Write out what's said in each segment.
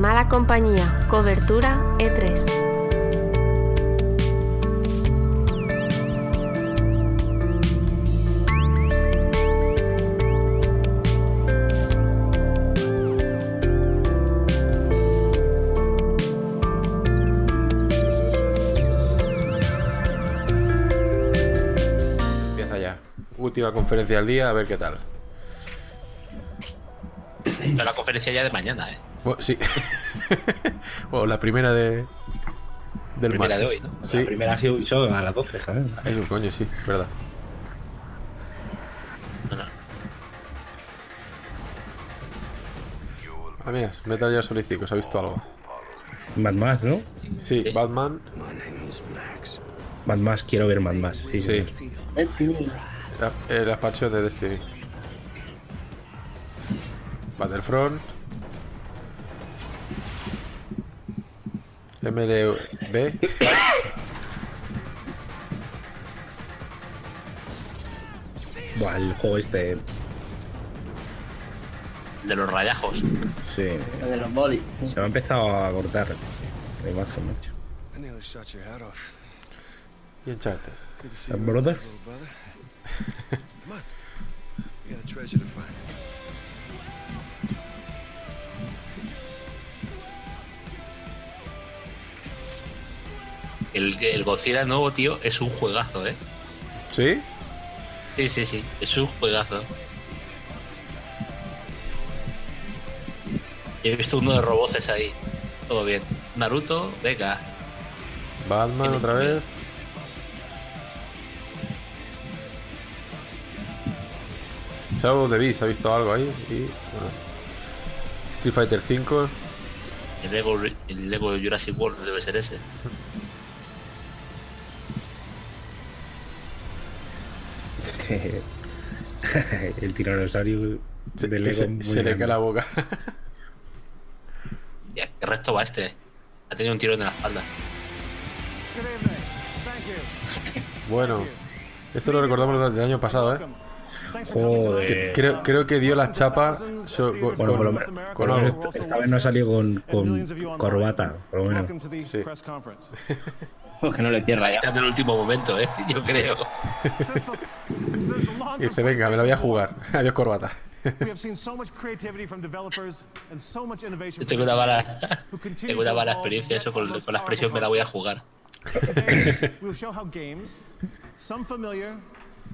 Mala compañía, cobertura E E3. Empieza ya. Última conferencia del día, a ver qué tal. Pero la conferencia ya de mañana, ¿eh? Bueno, sí. bueno, la primera de. Del Primera de hoy, ¿no? Sí. La primera ha sido hizo a las 12, ¿sabes? Eso, coño, sí, verdad. No, no. Ah, mira, Metal Gear Solid 5, ¿os ha visto algo? Mad Max, ¿no? Sí, Sí. Batman. Mad Max, quiero ver Mad Max. Sí, Sí. sí. La- El expansión de Destiny. Battlefront. MLB. Buah, el juego este. De los rayajos. Sí. de los bolis. Se me ha empezado a cortar your head off. Y Uh, you, brother? El, el Godzilla nuevo, tío, es un juegazo, ¿eh? ¿Sí? Sí, sí, sí. Es un juegazo. He visto uno de roboces ahí. Todo bien. Naruto, venga. Batman otra vez. Shadow of the Beast, ¿ha visto algo ahí? Y, bueno. Street Fighter 5. El Lego, el Lego Jurassic World debe ser ese. el tiranosaurio Se, de Lego se, muy se le cae la boca. Ya, ¿Qué resto va este? Ha tenido un tiro en la espalda. bueno, esto lo recordamos del año pasado, ¿eh? Joder. Que- creo, creo que dio la chapa so- con, Bueno, por lo, con- por lo menos esta, vez no ha salido con, con corbata, por lo menos. Sí. Porque no le cierra ya. En el último momento, ¿eh? Yo creo. Y dice, venga, me la voy a jugar. Adiós, corbata. Tengo una mala, tengo una mala experiencia eso con, con la expresión me la voy a jugar. We'll show how games, some familiar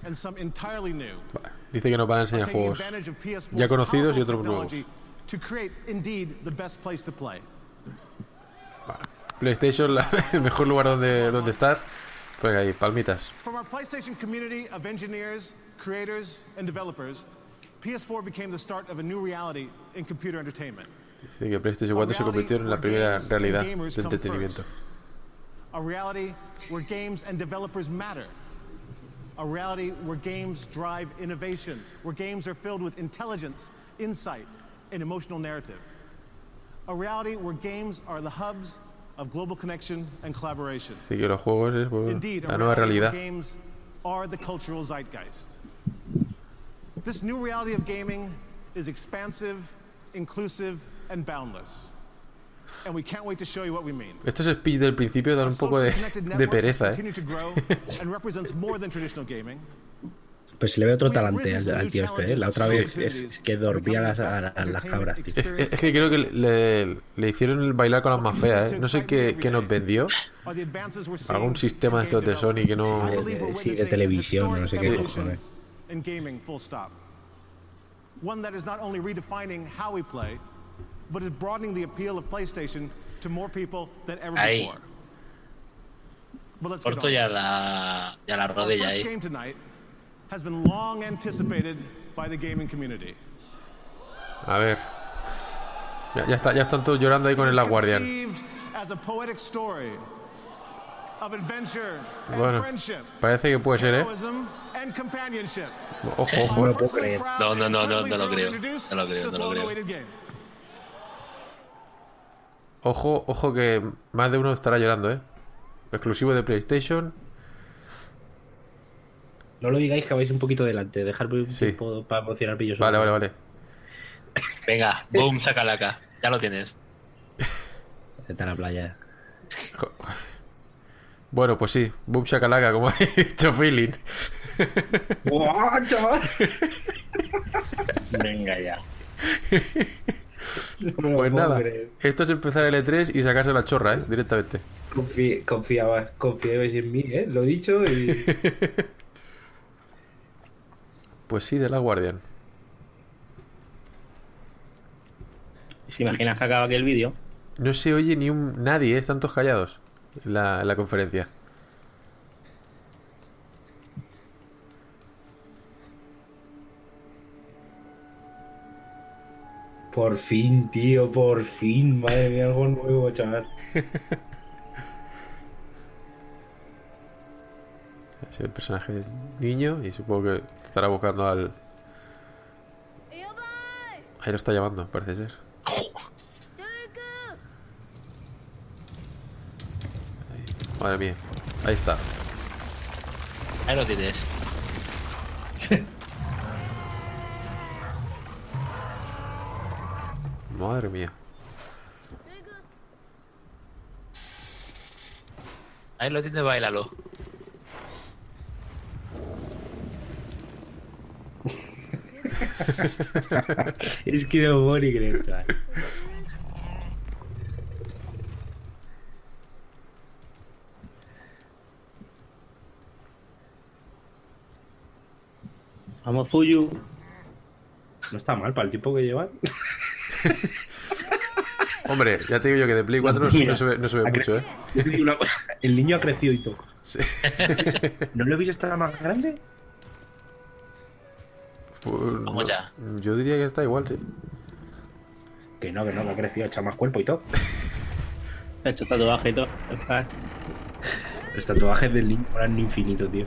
and some entirely new, Dice que nos van a enseñar juegos advantage of PS4's ya conocidos y otros nuevos. technology to create indeed the best place to play. PlayStation, la- el mejor lugar donde, donde estar. Pues ahí, palmitas. From our PlayStation community of engineers, creators, and developers, PS4 became the start of a new reality in computer entertainment. Dice que PlayStation 4 se convirtió en la primera realidad de entretenimiento. A reality where games and developers matter. A reality where games drive innovation, where games are filled with intelligence, insight, and emotional narrative. A reality where games are the hubs of global connection and collaboration. Dice que los juegos es Indeed, la nueva realidad. games are the cultural zeitgeist. This new reality of gaming is expansive, inclusive, and boundless. And we can't wait to show you what we mean. Estos speech del principio dan un poco de, de pereza, ¿eh? To grow and represents more than traditional gaming. Pues se le ve otro talante al, al tío este, ¿eh? La otra vez es, que dormía a las, a- a las cabras, tío. Es, es que creo que le, le hicieron el bailar con las más feas, ¿eh? No sé qué, qué nos vendió. Algún sistema de estos de Sony que no... Sí, de witnessing televisión, no sé qué cojones. One that is not only redefining how we play, but is broadening the appeal of PlayStation to more people than ever Ahí. before. Corto ya la, ya la rodilla ahí. Has been long anticipated by the gaming community. A ver. Ya, ya está, ya están todos llorando ahí con el Guardian. Conceived as a poetic story of adventure and Bueno, parece que puede ser, ¿eh? companionship. Ojo, No ojo. lo puedo creer. No, no, no, no, no lo creo. No lo creo, no lo creo. Ojo, ojo que más de uno estará llorando, ¿eh? Exclusivo de PlayStation. No lo digáis que vais un poquito delante, dejarme un Sí. tiempo para emocionar pillos. Vale, vale, vale. Venga, boom, saca la acá. Ya lo tienes. Vete a la playa. Bueno, pues sí, boom shakalaka, como ha dicho feeling. ¡Buah, chaval! Venga ya. No Pues nada, creer. esto es empezar el E3 y sacarse la chorra, ¿eh? Directamente. Confi- confiabas, confiabais en mí, ¿eh? Lo he dicho y... Pues sí, de la Guardian. ¿Se imaginas que acaba aquí el vídeo? No se oye ni un nadie, ¿eh? Están todos callados en la, en la conferencia. Por fin, tío, por fin. Madre mía, algo nuevo, chaval. Es el personaje del niño y supongo que estará buscando al... Ahí lo está llamando, parece ser. Ahí. Madre mía. Ahí está. Ahí lo tienes. Madre mía. Ahí lo tienes, bailalo. Es que no creer, chaval. Vamos, Fuyu. No está mal para el tiempo que llevan. Hombre, ya te digo yo que de Play 4 no, Mira, no se ve, no se ve mucho, ¿eh? El niño ha crecido y todo. Sí. ¿No lo habéis estado más grande? Pues, Vamos no, ya. Yo diría que está igual, sí. Que no, que no, que ha crecido, ha echado más cuerpo y todo. Se ha hecho tatuaje y todo. Los tatuajes del niño eran infinito, tío.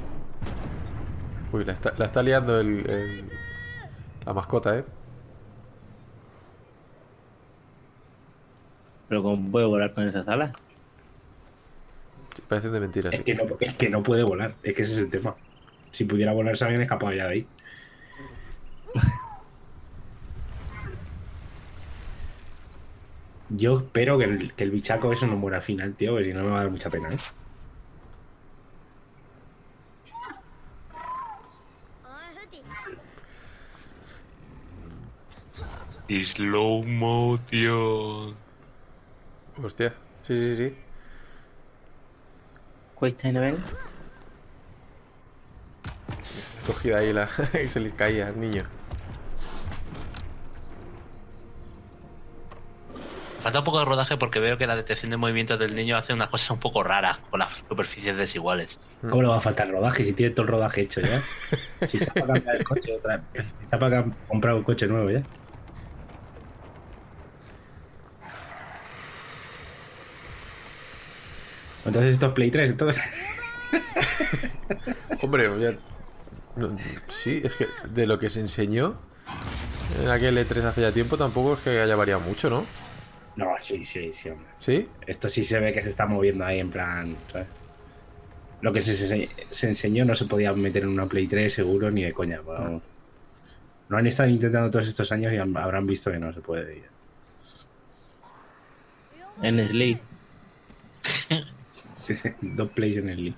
Uy, la está, la está liando el, el- la mascota, ¿eh? Pero ¿cómo puedo volar con esa sala? Sí, parecen de mentira, Es sí. que, no, es que no puede volar, es que ese es el tema. Si pudiera volar se habían escapado ya de ahí. Yo espero que el, que el bichaco eso no muera al final, tío, porque si no me va a dar mucha pena, ¿eh? Slow motion. Hostia. Sí, sí, sí. Quick Time Event. Cogida ahí la... y se les caía al niño. Falta un poco de rodaje porque veo que la detección de movimientos del niño hace unas cosas un poco raras con las superficies desiguales. ¿Cómo le va a faltar rodaje si tiene todo el rodaje hecho ya? Si está para cambiar el coche otra vez. Si está para comprar un coche nuevo ya. Entonces esto es Play 3, entonces. Hombre, ya... no, sí, es que de lo que se enseñó en aquel E3 hace ya tiempo tampoco es que haya variado mucho, ¿no? No, sí, sí, sí, hombre. ¿Sí? Esto sí se ve que se está moviendo ahí en plan. ¿sabes? Lo que se, se- se enseñó no se podía meter en una Play 3 seguro ni de coña. vamos. Lo han estado intentando todos estos años y han- habrán visto que no se puede. En Sleep. Dos plays en el league.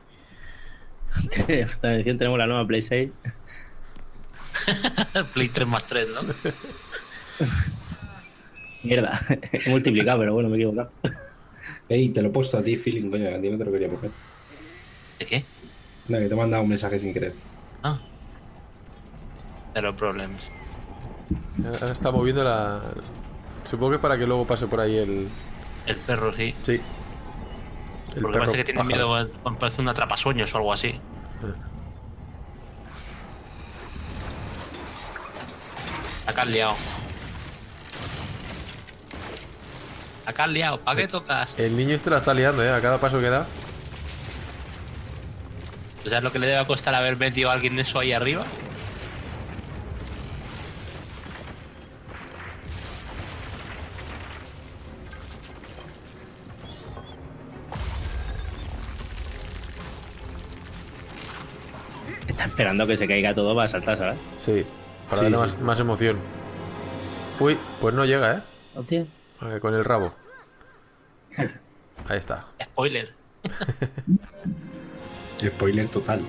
También tenemos la nueva Play 6. Play 3 más 3, ¿no? Mierda. He multiplicado, pero bueno, me he equivocado. Ey, te lo he puesto a ti, feeling, coño, a ti no te lo quería poner. ¿De qué? No, que te he mandado un mensaje sin querer. Ah. De los problemas. Ahora está moviendo la... Supongo que para que luego pase por ahí el... El perro, sí. Sí. El Porque parece que tiene pájaro. miedo, a- parece un atrapasueños o algo así. Acá has liado. Acá has liado. ¿Para qué tocas? El niño este la está liando, ¿eh? A cada paso que da. ¿Tú sabes lo que le debe costar haber metido a alguien de eso ahí arriba? Está esperando que se caiga todo para saltar, ¿sabes? Sí. Para Sí, darle sí. Más, más emoción. Uy, pues no llega, ¿eh? Hostia. Eh, Con el rabo. Ahí está. Spoiler. Spoiler total.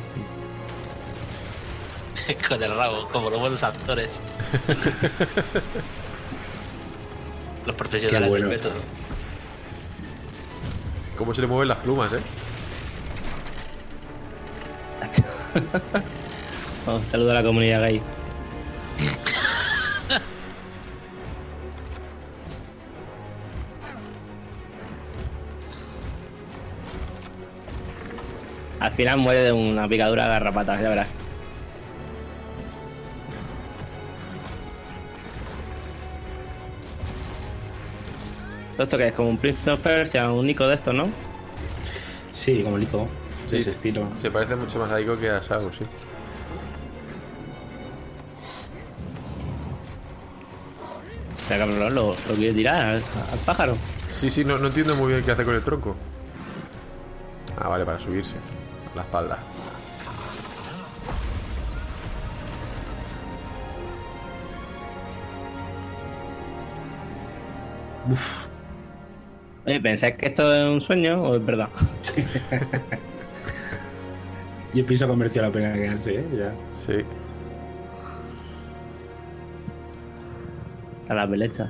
Con el rabo, como los buenos actores. los profesionales bueno del está. método. Cómo se le mueven las plumas, ¿eh? Oh, saludo a la comunidad gay. Al final muere de una picadura de garrapata, ya verás. Todo esto que es como un Prince of Persia, un Nico de estos, ¿no? Sí, como Lico. De Sí, ese estilo. Se parece mucho más a Ico que a Sao, sí. O sea, cabrón, lo, lo quiere tirar al, al pájaro. Sí, sí, no, no entiendo muy bien qué hace con el tronco. Ah, vale, para subirse la espalda. Oye, ¿pensáis que esto es un sueño o es verdad? Y el piso la pena quedarse, ¿eh? Ya. Sí. A la pelecha.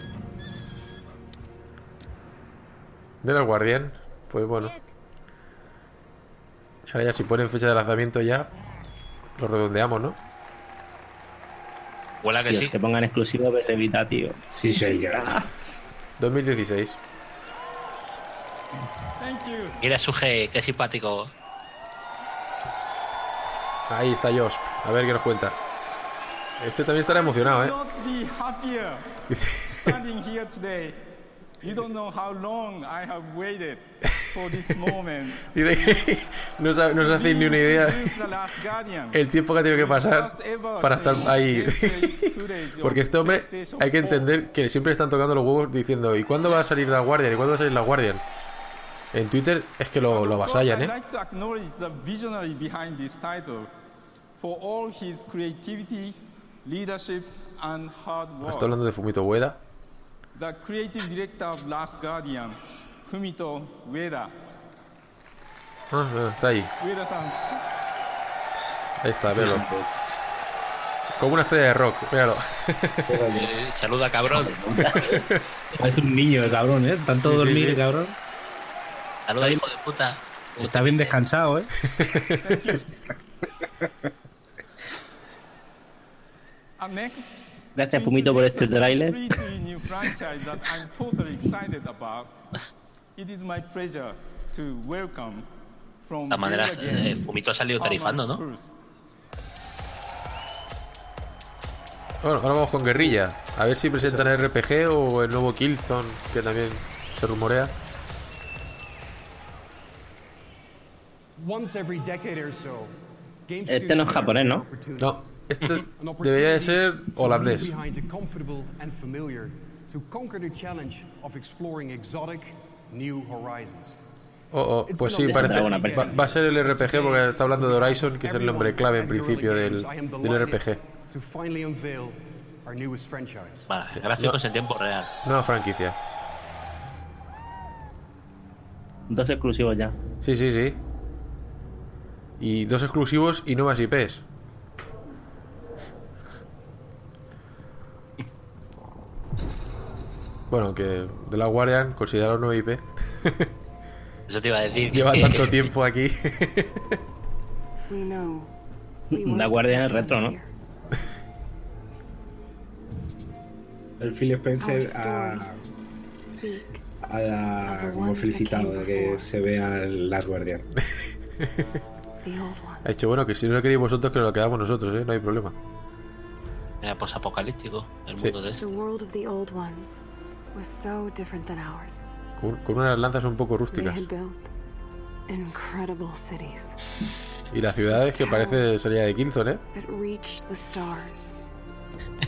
De la guardián, pues bueno. Ahora ya si ponen fecha de lanzamiento ya, lo redondeamos, ¿no? Huela que Tío, sí. que pongan exclusivo PS Vita, tío. Sí, sí, ya. 2016. Mira su G, qué simpático. Ahí está Josp. A ver qué nos cuenta. Este también estará emocionado, ¿eh? Dice que no, no se hace ni una idea el tiempo que ha tenido que pasar para estar ahí. Porque este hombre hay que entender que siempre están tocando los huevos diciendo ¿y cuándo va a salir la Guardian? ¿y cuándo va a salir la Guardian? En Twitter es que lo, lo avasallan, ¿eh? Está hablando de Fumito Ueda. The creative director of Last Guardian, Fumito Ueda. Ah, ah, está ahí. Ueda-san, Ahí está, velo. Como una estrella de rock, míralo. Eh, saluda, cabrón. Parece un niño el cabrón, ¿eh? Tanto Sí, dormir sí. el cabrón. Saluda, hijo de puta. Está bien descansado, ¿eh? Gracias, Fumito, por este tráiler. Guerrilla Games, eh, Fumito ha salido tarifando, ¿no? Bueno, ahora vamos con Guerrilla. A ver si presentan el RPG o el nuevo Killzone, que también se rumorea. Once every decade or so, game Este no es japonés, ¿no? No, este debería de ser holandés. New horizons. Oh, oh, pues sí, parece. Va, a ser el RPG porque está hablando de Horizon, que es el nombre clave en principio del, del RPG. Vale, gráficos en tiempo real. Nueva franquicia. Dos exclusivos ya. Sí, sí, sí. Y dos exclusivos y nuevas IPs. Bueno, que de la Guardian consideraron nueva IP. Eso te iba a decir. Lleva que- tanto tiempo aquí. We know. La guardia en el retro, ¿no? El Phil Spencer ha, stories speak ha como felicitado de que se vea el Last Guardian. the. Ha dicho, bueno, que si no lo queréis vosotros, que lo quedamos nosotros, ¿eh? No hay problema. Era posapocalíptico el Sí. mundo de The este. Was so different than ours. Con, con unas lanzas un poco rústicas. had built incredible cities Y la ciudad es que parece salida de Killzone, ¿eh? that reached the stars.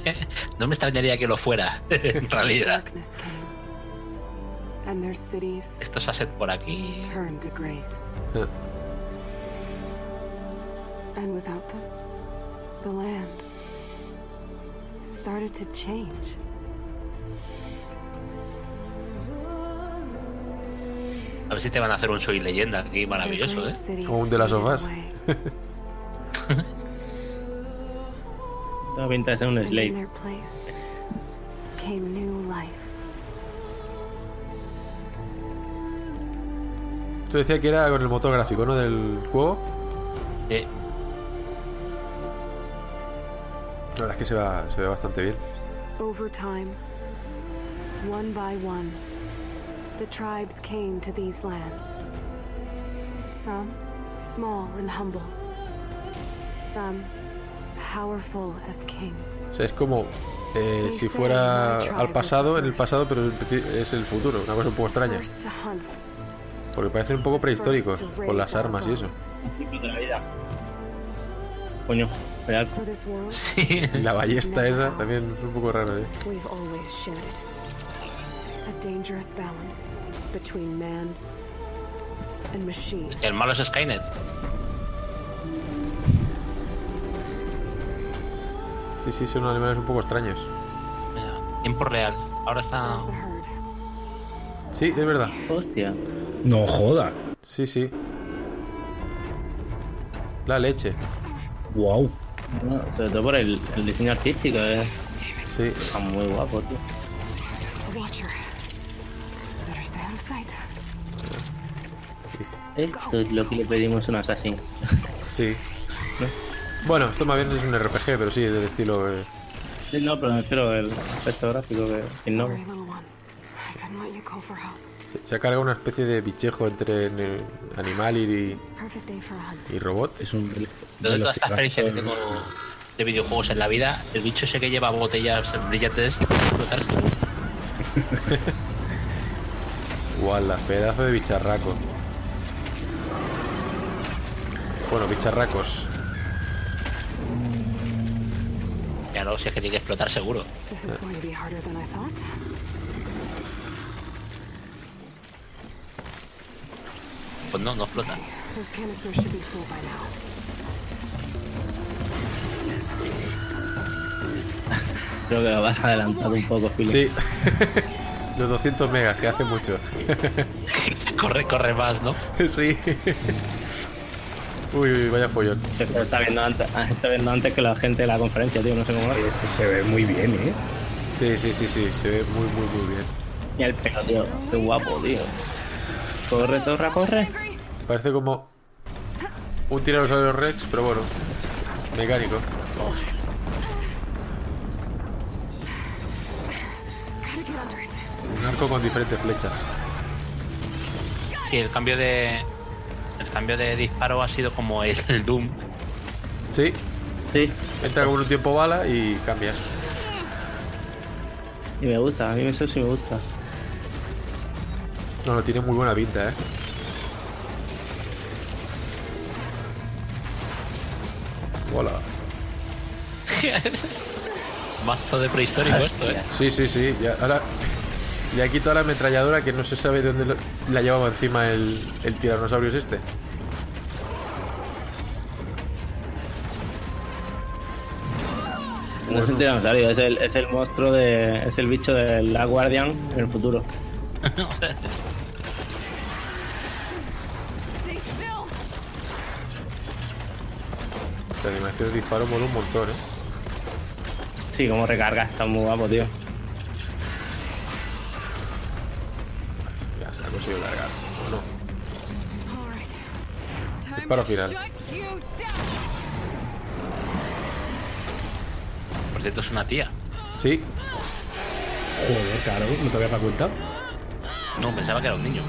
No me extrañaría que lo fuera, en realidad. Darkness came, and their cities Estos assets por aquí. turned to graves. Eh. And without them, the land started to change. A ver si te van a hacer un Soy Leyenda aquí maravilloso, ¿eh? O un de las sofás. Toda pinta de ser un slave. Esto decía que era con el motor gráfico, ¿no? Del juego. Eh, La verdad es que se, va, se ve bastante bien. Over time, one by one, the tribes came to these lands. Some small and humble, some powerful as kings. O sea, es como eh, si fuera al pasado, en el pasado, pero es el futuro. Una cosa un poco extraña. Porque parecen un poco prehistóricos, con las armas y eso. bows. Ciclo de la vida. Coño, real. Sí. Y la ballesta esa también es un poco rara, ¿eh? A dangerous balance between man and machine. Hostia, el malo es Skynet. Sí, sí, son animales un poco extraños. Mira, Tiempo real. Ahora está. Sí, es verdad. Hostia. No joda. Sí, sí. La leche. Wow. No, sobre todo por el, el diseño artístico, eh. Sí. está muy guapo, tío. Esto es lo que le pedimos a un asesino. Sí. Bueno, esto más bien es un RPG, pero sí, del estilo. eh, Sí, no, pero me refiero al aspecto gráfico que no. Se, se ha cargado una especie de bichejo entre animal y, y robot. Es un. Yo de toda esta experiencia que tengo de videojuegos en la vida, el bicho ese que lleva botellas brillantes, explotar seguro. Guala, pedazo de bicharraco. Bueno, bicharracos. Ya no, si es que tiene que explotar seguro. Pues no, no explota. Creo que lo vas adelantado un poco, Philip. Sí. Los 200 megas, que hace mucho. Corre, corre más, ¿no? sí. Uy, uy, vaya follón. Esto está viendo antes, ah, está viendo antes que la gente de la conferencia, tío. No sé cómo lo hace. Esto se ve muy bien, ¿eh? Sí, sí, sí, sí. Se ve muy, muy, muy bien. Y el pelo, tío. Qué guapo, tío. Corre, torra, corre. Parece como un tiranosaurio Rex, pero bueno, mecánico. Un arco con diferentes flechas. Sí, el cambio de. El cambio de disparo ha sido como el, el Doom. Sí, Sí, entra con un tiempo bala y cambias. y me gusta. A mí eso sí me gusta. No, no, tiene muy buena pinta, ¿eh? Hola. Mazo de prehistórico esto, ¿eh? Sí, sí, sí. Ya, ahora le ha quitado la ametralladora que no se sabe de dónde lo- la llevaba encima el, el tiranosaurio es este. No es un tiranosaurio, es el, es el monstruo de. Es el bicho de la Guardian en el futuro. La animación de disparo mola un montón, ¿eh? Sí, como recarga, está muy guapo, tío. Conseguido cargar. ¿O no? All right. Time Disparo final. Por cierto, es una tía. Sí, Joder, claro, no te habías dado cuenta. No, pensaba que era un niño.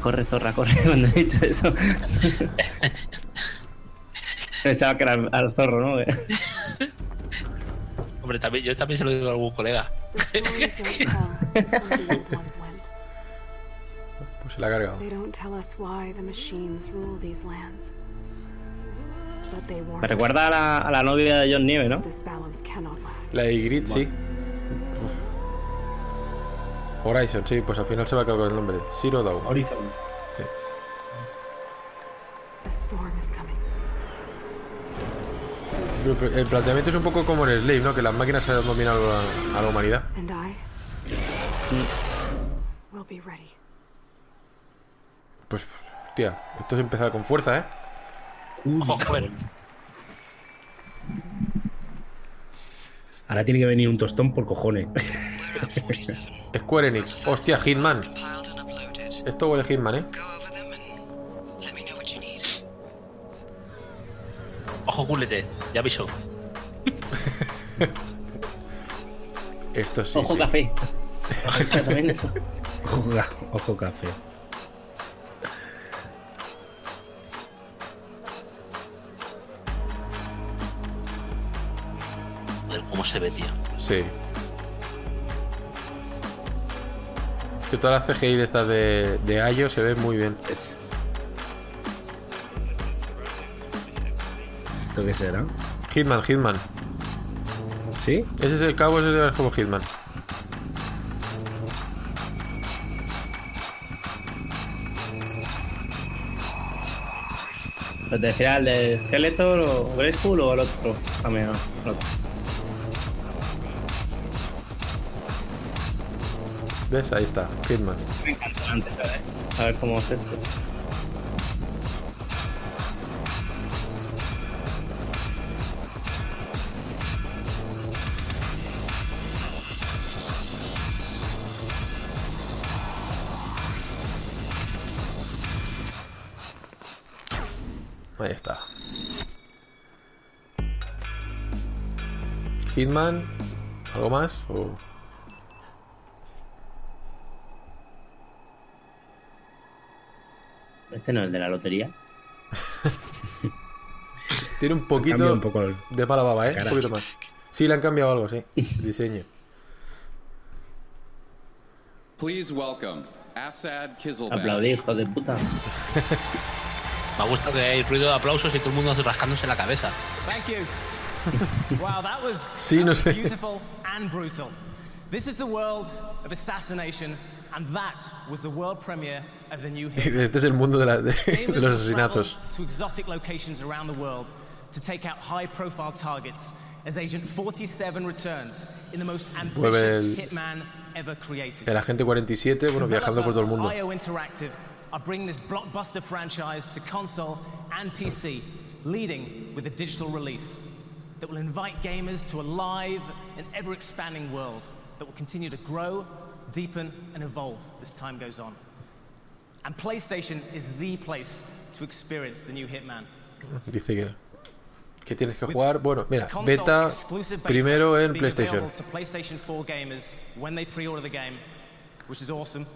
Corre, zorra, corre, cuando he dicho eso. Pensaba que era al zorro, ¿no? Hombre, también, yo también se lo digo a algún colega. Pues se la ha cargado. They don't tell us why the machines rule these lands. But they warn Me us recuerda a la, a la novia de John Nieve, ¿no? this balance cannot last. La de Grid, sí. Horizon, sí, pues al final se va a acabar el nombre. Zero Dawn. Horizon. Sí. The storm is coming. El planteamiento es un poco como en el Slave, ¿no? Que las máquinas han dominado a, a la humanidad. And I We'll be ready. Pues, tía, esto es empezar con fuerza, ¿eh? Ahora tiene que venir un tostón por cojones. Square Enix. Hostia, Hitman. Esto huele a Hitman, ¿eh? Ojo, culete. Ya aviso. Esto sí. Ojo sí. café. Exactamente eso. Ojo, ojo café. Joder, cómo se ve, tío. Sí. Es que todas las CGI de estas de, de Ayo se ven muy bien. Es- ¿Esto qué será? Hitman, Hitman. ¿Sí? Ese es el cabo, ese es como Hitman. ¿Pero te refieres al de Skeletor o Grayskull o al otro? También, no, al otro. ¿Ves? Ahí está, Hitman. Me encanta antes, a ver. A ver cómo es esto. Hitman. ¿Algo más? O... Este no es el de la lotería. Tiene un poquito un poco el- de mala baba, ¿eh? Un poquito más. Sí, le han cambiado algo, sí. El diseño. Please welcome Assad. Aplaudí, hijo de puta. Me gusta que hay ruido de aplausos y todo el mundo rascándose la cabeza. Thank you. wow, that was, Sí, that no was beautiful and brutal. This is the world of assassination, and that was the world premiere of the new. Este es el mundo de, la- de- de los asesinatos. to exotic locations around the world to take out high-profile targets as Agent 47 returns in the most ambitious el- hitman ever created. El agente 47, bueno, viajando por todo el mundo. IO Interactive are bringing this blockbuster franchise to console and PC, leading with a digital release that will invite gamers to a live and ever-expanding world that will continue to grow, deepen, and evolve as time goes on. And PlayStation is the place to experience the new Hitman. Dice que, que tienes que jugar. Bueno, mira, beta primero en PlayStation. to PlayStation 4 gamers when they pre-order the game, which is awesome.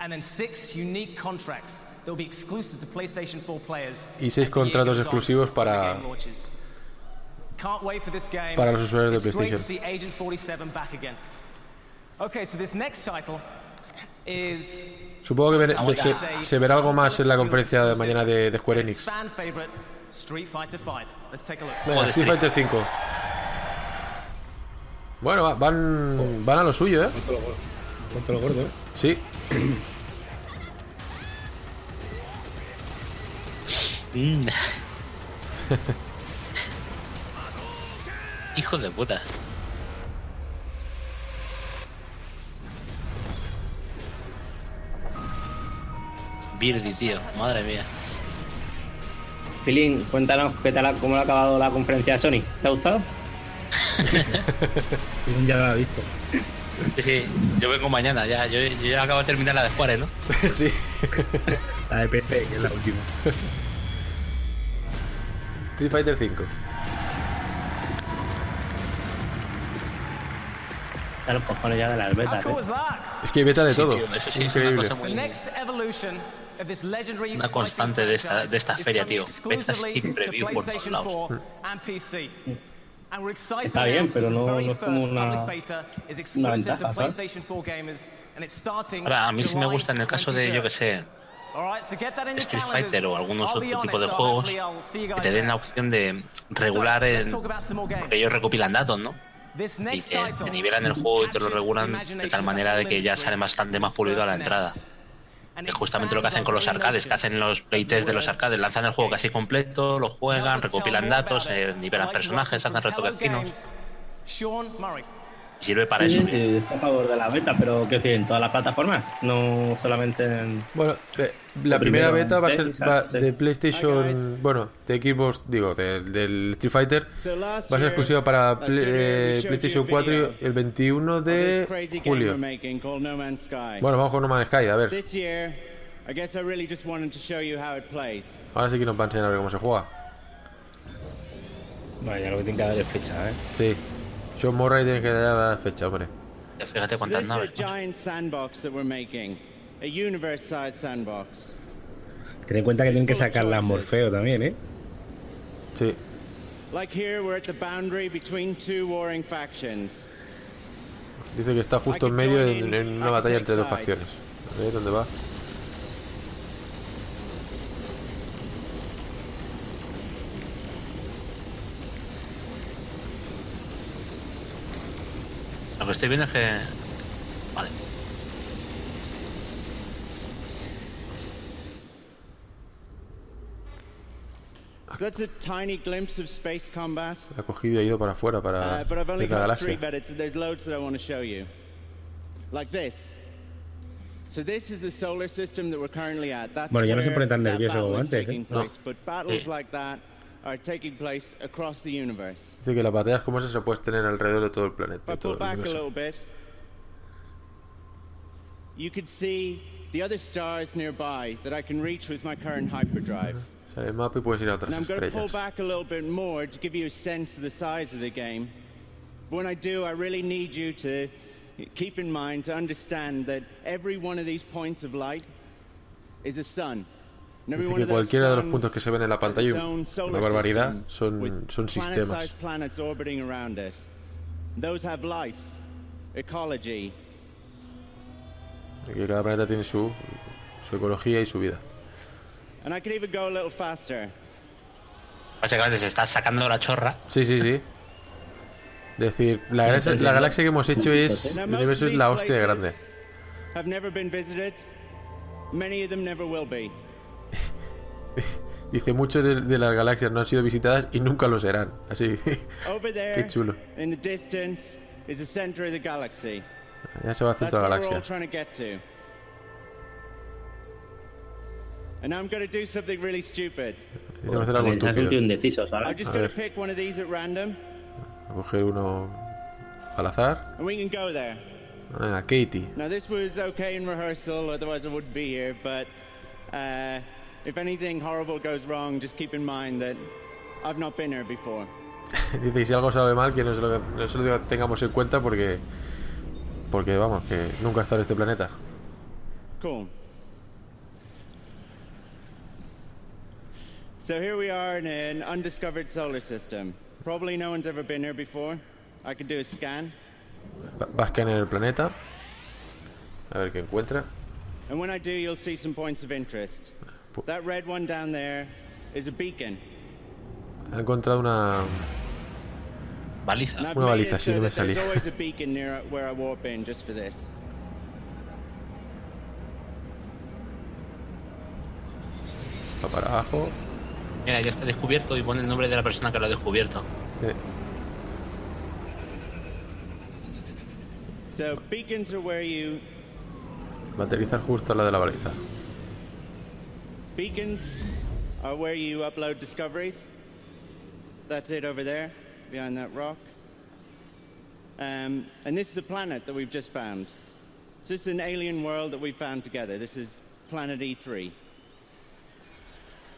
And then six unique contracts that will be exclusive to PlayStation 4 players. Y seis as the year contratos exclusivos para- para los usuarios de It's great to PlayStation. see Agent 47 back again. Okay, so this next title is Supongo que se, verá algo más en la conferencia de mañana de, de Square Enix. fan favorite Street Fighter 5. Let's take a look. Venga, Street Fighter 5. Bueno, va- van, van a lo suyo, ¿eh? Contra lo gordo, ¿eh? Sí. Hijo de puta. Birdie, tío. Madre mía. Filín, cuéntanos qué tal, cómo ha acabado la conferencia de Sony. ¿Te ha gustado? Ya lo ha visto. Sí, sí, yo vengo mañana ya. Yo, yo ya acabo de terminar la de Juárez, ¿no? sí. La de PC, que es la última. Street Fighter 5. Los cojones ya de las betas. ¿eh? Es que hay beta de Sí, todo. tío, eso sí es una Increíble. cosa muy. Una constante de esta- de esta feria, tío. Betas preview to por todos PlayStation lados. 4 and PC. And we're excited Está bien, pero no- very no es como una- una ventaja, ¿sabes? PlayStation 4 gamers, and it's starting Ahora, a mí sí me gusta en el caso de, yo que sé, 23rd. All right, so get that in your Street. Fighter o algunos I'll be otro on tipo it, de juegos que te den la opción de regular en. Porque ellos recopilan datos, ¿no? Y te, nivelan el juego y te lo regulan de tal manera de que ya sale bastante más pulido a la entrada. Es justamente lo que hacen con los arcades, que hacen los playtests de los arcades, lanzan el juego casi completo, lo juegan, recopilan datos, eh, nivelan personajes, hacen retos vecinos. Sean Murray. Sirve para Sí, eso. sí, estoy a favor de la beta, pero ¿qué decir? En todas las plataformas, no solamente en. Bueno, eh, la primera beta va a sí, ser va sí. de PlayStation, bueno, de Xbox, digo, de- del Street Fighter. Va a ser exclusiva para Play- eh, PlayStation a 4 video el 21 of this de julio. Bueno, vamos con No Man's Sky, a ver. This year, I guess I really just wanted to show you how it plays. Ahora sí que nos va a enseñar a ver cómo se juega. Vaya, lo que tiene que dar es fecha, ¿eh? Sí. Sean Murray tiene que dar fecha, hombre. Ya Fíjate cuántas this is a naves. macho. giant sandbox that we're making, a universe-sized sandbox. Ten en cuenta que tienen que sacar la Morfeo también, ¿eh? Sí. Like here, we're at the boundary between two warring factions. Dice que está justo en medio en, en una batalla entre dos facciones. A ver dónde va. Lo que estoy viendo es que. Vale. So that's a tiny glimpse of space combat. Ha cogido y ha ido para afuera para Uh, but I've only ver la got three, galaxia. but it's, there's loads that I want to show you. Like this. So this is the solar system that we're currently at. That's Bueno, ya no se pone tan nervioso como antes, ¿eh? No. place. But battles Sí. like that are taking place across the universe. Dice que las batallas como esas se pueden tener alrededor de todo el planeta, de todo pull el back a universo. little bit, you could see the other stars nearby that I can reach with my current hyperdrive. Sale el mapa y puedes ir a otras I'm going to pull back a little bit more to give you a sense of the size of the game. But when I do, I really need you to keep in mind to understand that every one of these points of light is a sun. Dice que cualquiera de los puntos que se ven en la pantalla, una barbaridad, son, son sistemas. Y que cada planeta tiene su, su ecología y su vida. Básicamente se está sacando la chorra. Sí, sí, sí. Decir, la galaxia, la galaxia que hemos hecho es. El universo es la hostia de grande. Dice, muchas de, de las galaxias no han sido visitadas y nunca lo serán. Así. Qué chulo. in the distance, is the center of the galaxy. Ya se va al That's centro de what la galaxia. And I'm going to do something really stupid. Dice, "Voy a hacer algo estúpido. sentido indeciso, ¿sabes? I'm just A going to pick one of these at random, Voy a coger uno al azar. and we can go there. Katie. Now, this was okay in rehearsal, otherwise I wouldn't be here, but uh, if anything horrible goes wrong, just keep in mind that I've not been here before. Dice si algo sale mal, que no se lo, no se lo tengamos en cuenta porque. Porque vamos, que nunca ha estado en este planeta. Cool. So here we are in an undiscovered solar system. Probably no one's ever been here before. I can do a scan. Va, va a escanear el planeta. A ver qué encuentra. And when I do, you'll see some points of interest. That red one down there is a beacon. Ha encontrado una. Baliza. Una baliza, sí, no me salía. always a beacon near where I warp in just for this. Va para abajo. Mira, ya está descubierto y pone el nombre de la persona que lo ha descubierto. Eh, So beacons are where you va a aterrizar justo a la de la baliza. Beacons are where you upload discoveries. That's it over there, behind that rock. Um, and this is the planet that we've just found. So this is an alien world that we found together. This is planet E E3.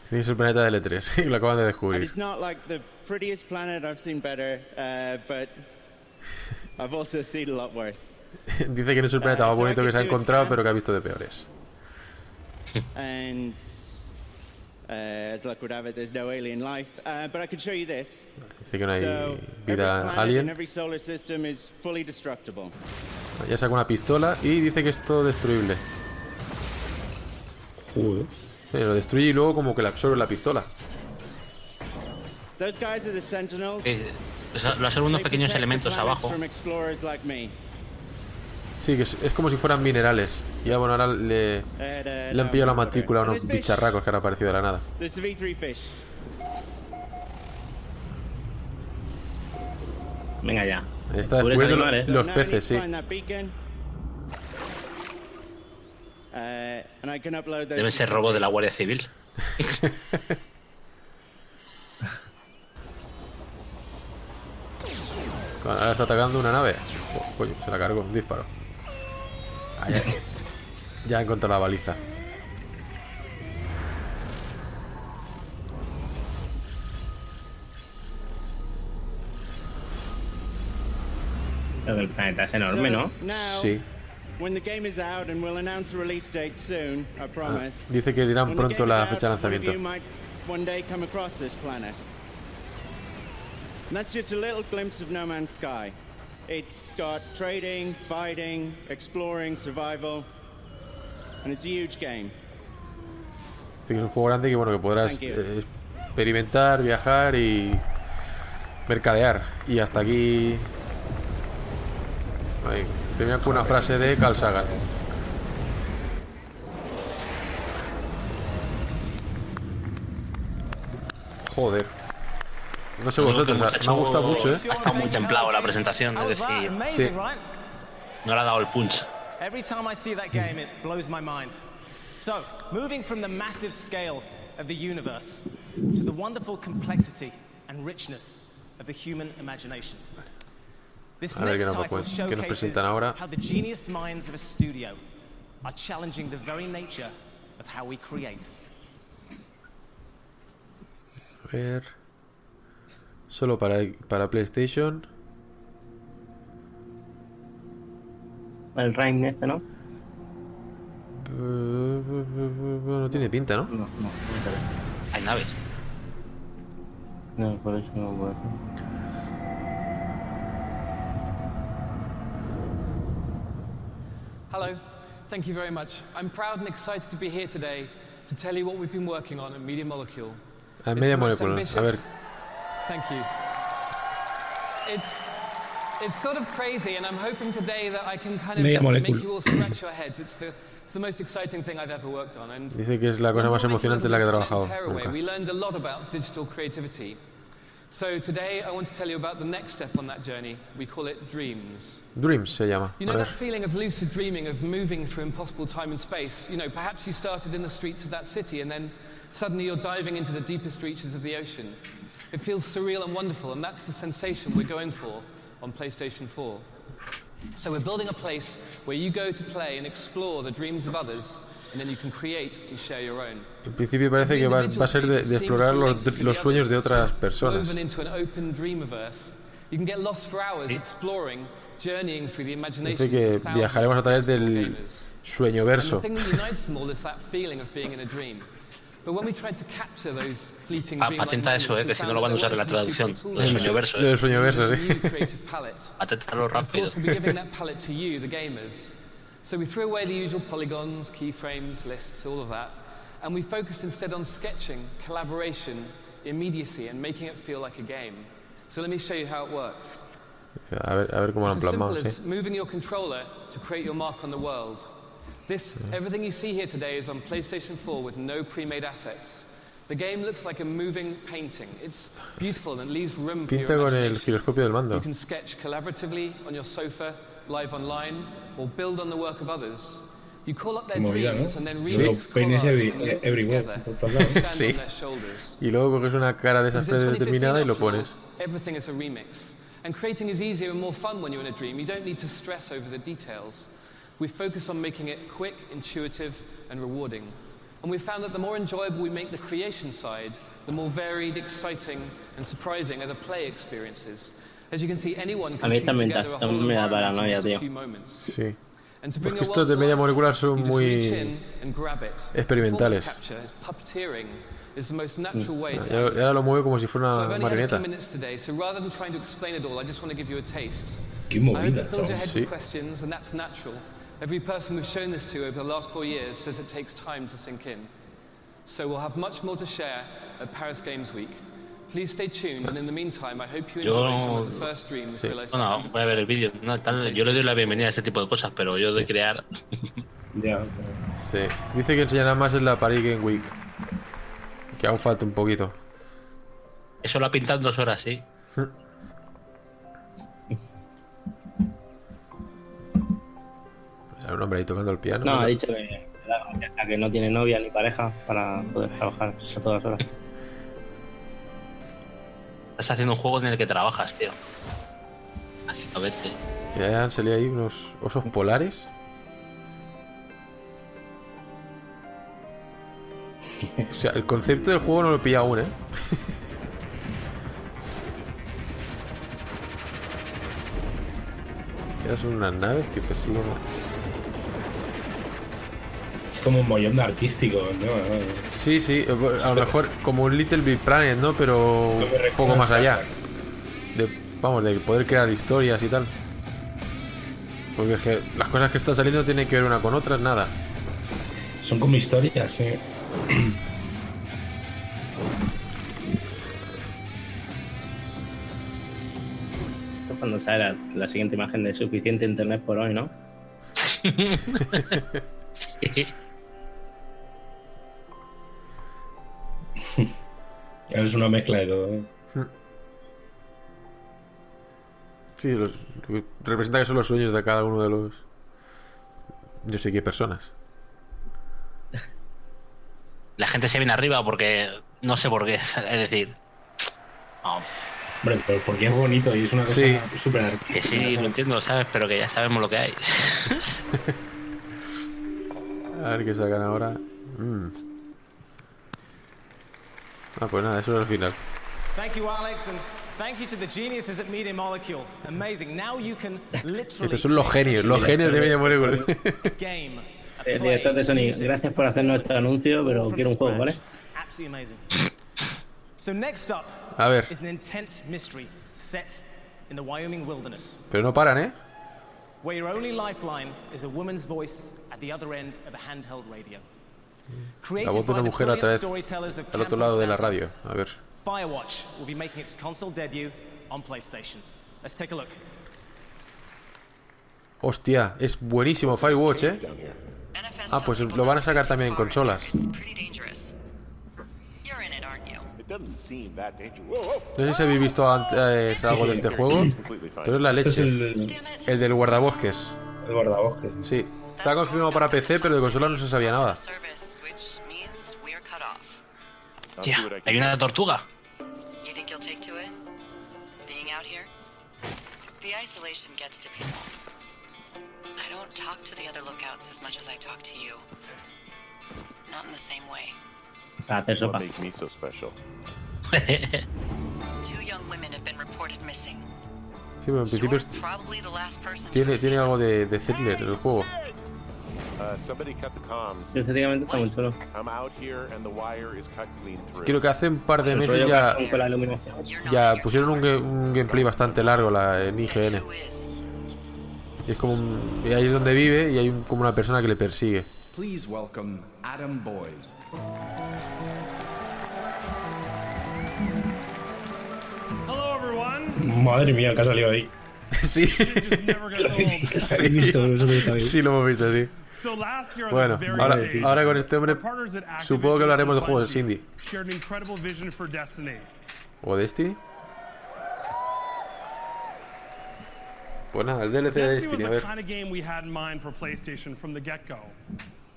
Dice que es el planeta de L3 y lo acaban de And it's not like the prettiest planet I've seen better, uh, but I've also seen a lot worse. Dice que no es el planeta Uh, más bonito que se ha encontrado, pero que ha visto de peores. and Dice que no hay vida alien. every solar system is fully destructible. Ya saca una pistola y dice que es todo destruible. Joder. Sí, lo destruye y luego como que le absorbe la pistola. Those guys are the sentinels. Eh, o sea, lo hacen unos They pequeños elementos abajo. Sí, que es, es como si fueran minerales. Y bueno, ahora le, han pillado la matrícula a unos bicharracos que han aparecido de la nada. There's a V3 fish. Venga ya. Está descubriendo animales. los peces, sí. Uh, Deben ser robos de la Guardia Civil. Ahora está atacando una nave. Oh, coño, se la cargó, un disparo. Ah, ya, ya he encontrado la baliza. Lo del planeta es enorme, ¿no? Sí. When the game is out, and we'll announce a release date soon, I promise. Dice que dirán pronto la fecha de lanzamiento. you might one day come across this planet. And that's just a little glimpse of No Man's Sky. It's got trading, fighting, exploring, survival, and it's a huge game. Dice que es un juego grande que bueno que podrás eh, experimentar, viajar y mercadear. Y hasta aquí. Ahí, termina con una frase de Carl Sagan. Joder. No sé vosotros, me ha gustado mucho, ¿eh? Ha estado muy templado la presentación, es decir, Sí. no le ha dado el punch. Every time I see that game, it blows my mind. So, moving from the massive scale of the universe to the wonderful complexity and richness of the human imagination. This A ver qué next nos title cuen- qué nos showcases presentan ahora. how the genius minds of a studio are challenging the very nature of how we create. A ver. Solo para, para PlayStation. El Rain este, ¿no? No tiene pinta, ¿no? No, no. Hay naves. No, por eso no puedo. Hello, thank you very much. I'm proud and excited to be here today to tell you what we've been working on at Media Molecule. Ah, media molecula. A ver. Thank you. It's it's sort of crazy, and I'm hoping today that I can kind of Media make molecula. you all scratch your heads. It's the it's the most exciting thing I've ever worked on, and Dice que es la cosa más emocionante en la que he trabajado nunca. we learned a lot about digital creativity. So today I want to tell you about the next step on that journey. We call it dreams. Dreams se llama. You know that feeling of lucid dreaming, of moving through impossible time and space? You know, perhaps you started in the streets of that city and then suddenly you're diving into the deepest reaches of the ocean. It feels surreal and wonderful, and that's the sensation we're going for on PlayStation 4. So we're building a place where you go to play and explore the dreams of others, and then you can create and share your own. En principio parece que va, va a ser de, de explorar los, los sueños de otras personas. Into an open dreamiverse. You can get lost for hours eh. exploring, journeying through the imaginations Dice que viajaremos a través del sueño verso. A. But when we tried to capture those fleeting Pa- patenta eso, moments, eh, we que si no lo van a that usar en la weren't traducción. super Del sueño verso, Del eh. sueño verso, sí. Creative palette. Paténtalo rápido. we'll giving that palette to you, the gamers. So we threw away the usual polygons, keyframes, lists, all of that, and we focused instead on sketching, collaboration, immediacy, and making it feel like a game. So let me show you how it works. A ver, a ver cómo lo han It's as simple plasmado, as sí. moving your controller to create your mark on the world. This, everything you see here today is on PlayStation 4 with no pre-made assets. The game looks like a moving painting. It's beautiful and leaves room for your Pinta con el imagination. giroscopio del You can sketch collaboratively on your sofa, live online, or build on the work of others. You call up their Qué movida, dreams ¿no? and then Sí. remix Peines collages every- and link them everywhere, together. por todos lados. Stand Sí. on their shoulders. Y luego coges una cara de esas Because in predeterminada y lo pones. after all, Everything is a remix. And creating is easier and more fun when you're in a dream. You don't need to stress over the details. We focus on making it quick, intuitive, and rewarding. And we found that the more enjoyable we make the creation side, the more varied, exciting, and surprising are the play experiences. As you can see, anyone A can mí piece también together a da- whole me da environment in paranoia, just a tío. few moments. Sí. And to bring Porque your estos de world to media life, molecular son you just muy reach in and grab it. experimentales. Performance capture is puppeteering is the most natural way Y to ahora y ahora lo mueve como si fuera so una I've only had a marioneta. few minutes today, so rather than trying to explain it all, I just want to give you a taste. Qué I hope movida, it fills your chaval. head Sí. Every person we've shown this to over the last four years says it takes time to sink in. So we'll have much more to share at Paris Games Week. Please stay tuned, and in the meantime, I hope you Yo- enjoy some of the first dreams Sí. realized. Bueno, voy a ver el vídeo. No, tal, yo le doy la bienvenida a este tipo de cosas, pero yo de crear. Ya, Sí. Dice que enseñará más en la Paris Game Week. Que aún falta un poquito. Eso lo ha pintado en dos horas, sí. Un hombre ahí tocando el piano. No, ha dicho que, que no tiene novia ni pareja para poder trabajar a todas horas. Estás haciendo un juego en el que trabajas, tío. Así no vete. Ya han salido ahí unos osos polares. O sea, el concepto del juego no lo he pillado aún, ¿eh? Quedas unas naves que persiguen. Como un mollón de artístico, ¿no? Sí, sí, a lo mejor como un Little Big Planet, ¿no? Pero un poco más allá. De, vamos, de poder crear historias y tal. Porque es que las cosas que están saliendo tienen que ver una con otras, nada. Son como historias, sí. Esto es cuando sale la, la siguiente imagen de suficiente internet por hoy, ¿no? es una mezcla de todo. ¿eh? Sí, los- representa que son los sueños de cada uno de los. Yo sé qué personas. La gente se viene arriba porque no sé por qué. Es decir, Hombre, pero porque es bonito y es una cosa Sí. súper artística. que sí, lo entiendo, ¿sabes? Pero que ya sabemos lo que hay. A ver qué sacan ahora. Mm. Ah, pues nada, eso era el final. Thank you, Alex, and thank you to the geniuses at Media Molecule. Amazing. Now you can literally Estos son los genios, los genios de Media Molecule. game. Eh, director de Sony, gracias por hacernos este anuncio, pero quiero un juego, ¿vale? Absolutely amazing. So next up A ver. is an intense mystery set in the Wyoming wilderness, Pero no paran, ¿eh? where your only lifeline is a woman's voice at the other end of a handheld radio. La voz de una mujer a través al otro lado de la radio. A ver. Firewatch will be making its console debut on PlayStation. Let's take a look. Hostia, es buenísimo Firewatch, ¿eh? Ah, pues lo van a sacar también en consolas. No sé si habéis visto antes eh, algo de este juego, pero es la Este es leche. el, El del guardabosques. el guardabosques. Sí. Está confirmado para PC, pero de consola no se sabía nada. Tía, hay una tortuga. You think you'll take to it? Being out here? The isolation gets to people. I don't talk to the other lookouts as much as I talk to you. Not in the same way. Para hacer sopa. Two young women have been reported missing. Sí, pero en principio es- Probably the last person to tiene, tiene algo de, de thriller el juego. Estéticamente está muy chulo. Clean through. Creo que hace un par de El meses ya, ya pusieron un, un gameplay bastante largo la, en IGN. Y es como un- y ahí es donde vive y hay un- como una persona que le persigue. Please welcome Adam Boys. Hello, everyone. Madre mía, que ha salido ahí. Sí. También. Sí, lo hemos visto, sí. Bueno, ahora, con este hombre supongo que hablaremos de juegos de Destiny. ¿O Destiny? Pues nada, el DLC de Destiny a the ver. kind of game we had in mind for PlayStation from the get-go.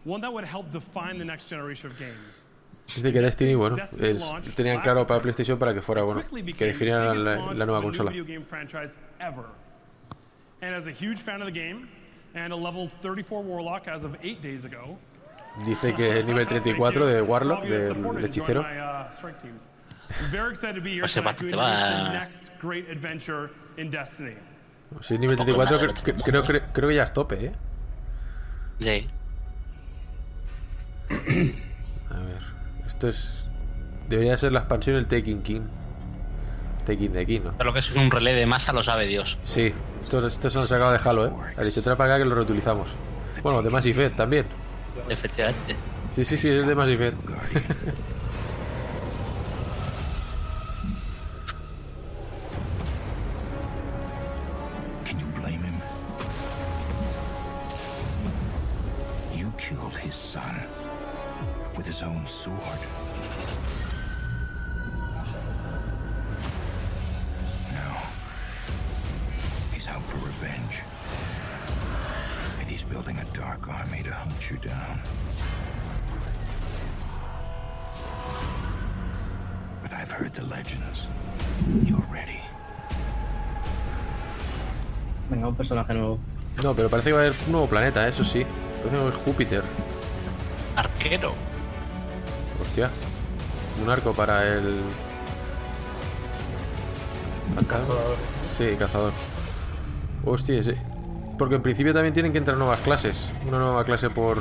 One that would help define the next generation of games. Dice que Destiny, bueno, es- tenían claro para PlayStation para que fuera, bueno, que definieran la, nueva consola. And as a huge fan of the game and a level 34 Warlock as of eight days ago, Dice que es nivel 34 de Warlock, del hechicero. uh, O sea, te va- the next great adventure in Destiny. Si es nivel 34, cre- cre- creo, creo, creo que ya es tope, ¿eh? Sí. A ver, esto es... Debería ser la expansión del Taking King. Taking the King, ¿no? Pero lo que es un relé de masa lo sabe Dios. Sí, esto, esto se nos acaba de Halo, ¿eh? Ha dicho, trae para acá que lo reutilizamos. Bueno, de Mass Effect también. Efectivamente. Sí, sí, sí, es de Mass Effect. parece que va a haber un nuevo planeta, eso sí. Parece que es Júpiter. Arquero. Hostia. Un arco para el. Cazador. Sí, cazador. Hostia, sí. Porque en principio también tienen que entrar nuevas clases. Una nueva clase por.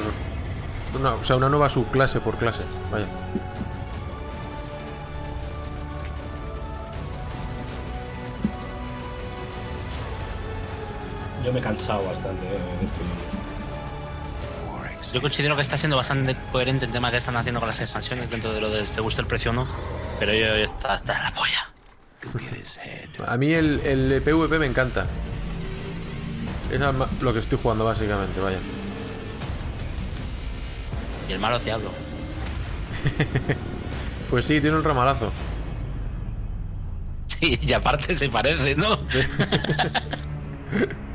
una- o sea, una nueva subclase por clase. Vaya. Me he cansado bastante eh, en este. Yo considero que está siendo bastante coherente el tema que están haciendo con las expansiones dentro de lo de te gusta el precio o no. Pero yo está, está en la polla. A mí el, el PvP me encanta. Es lo que estoy jugando básicamente, vaya. Y el malo diablo. Pues sí, tiene un ramalazo. Sí, y aparte se parece, ¿no?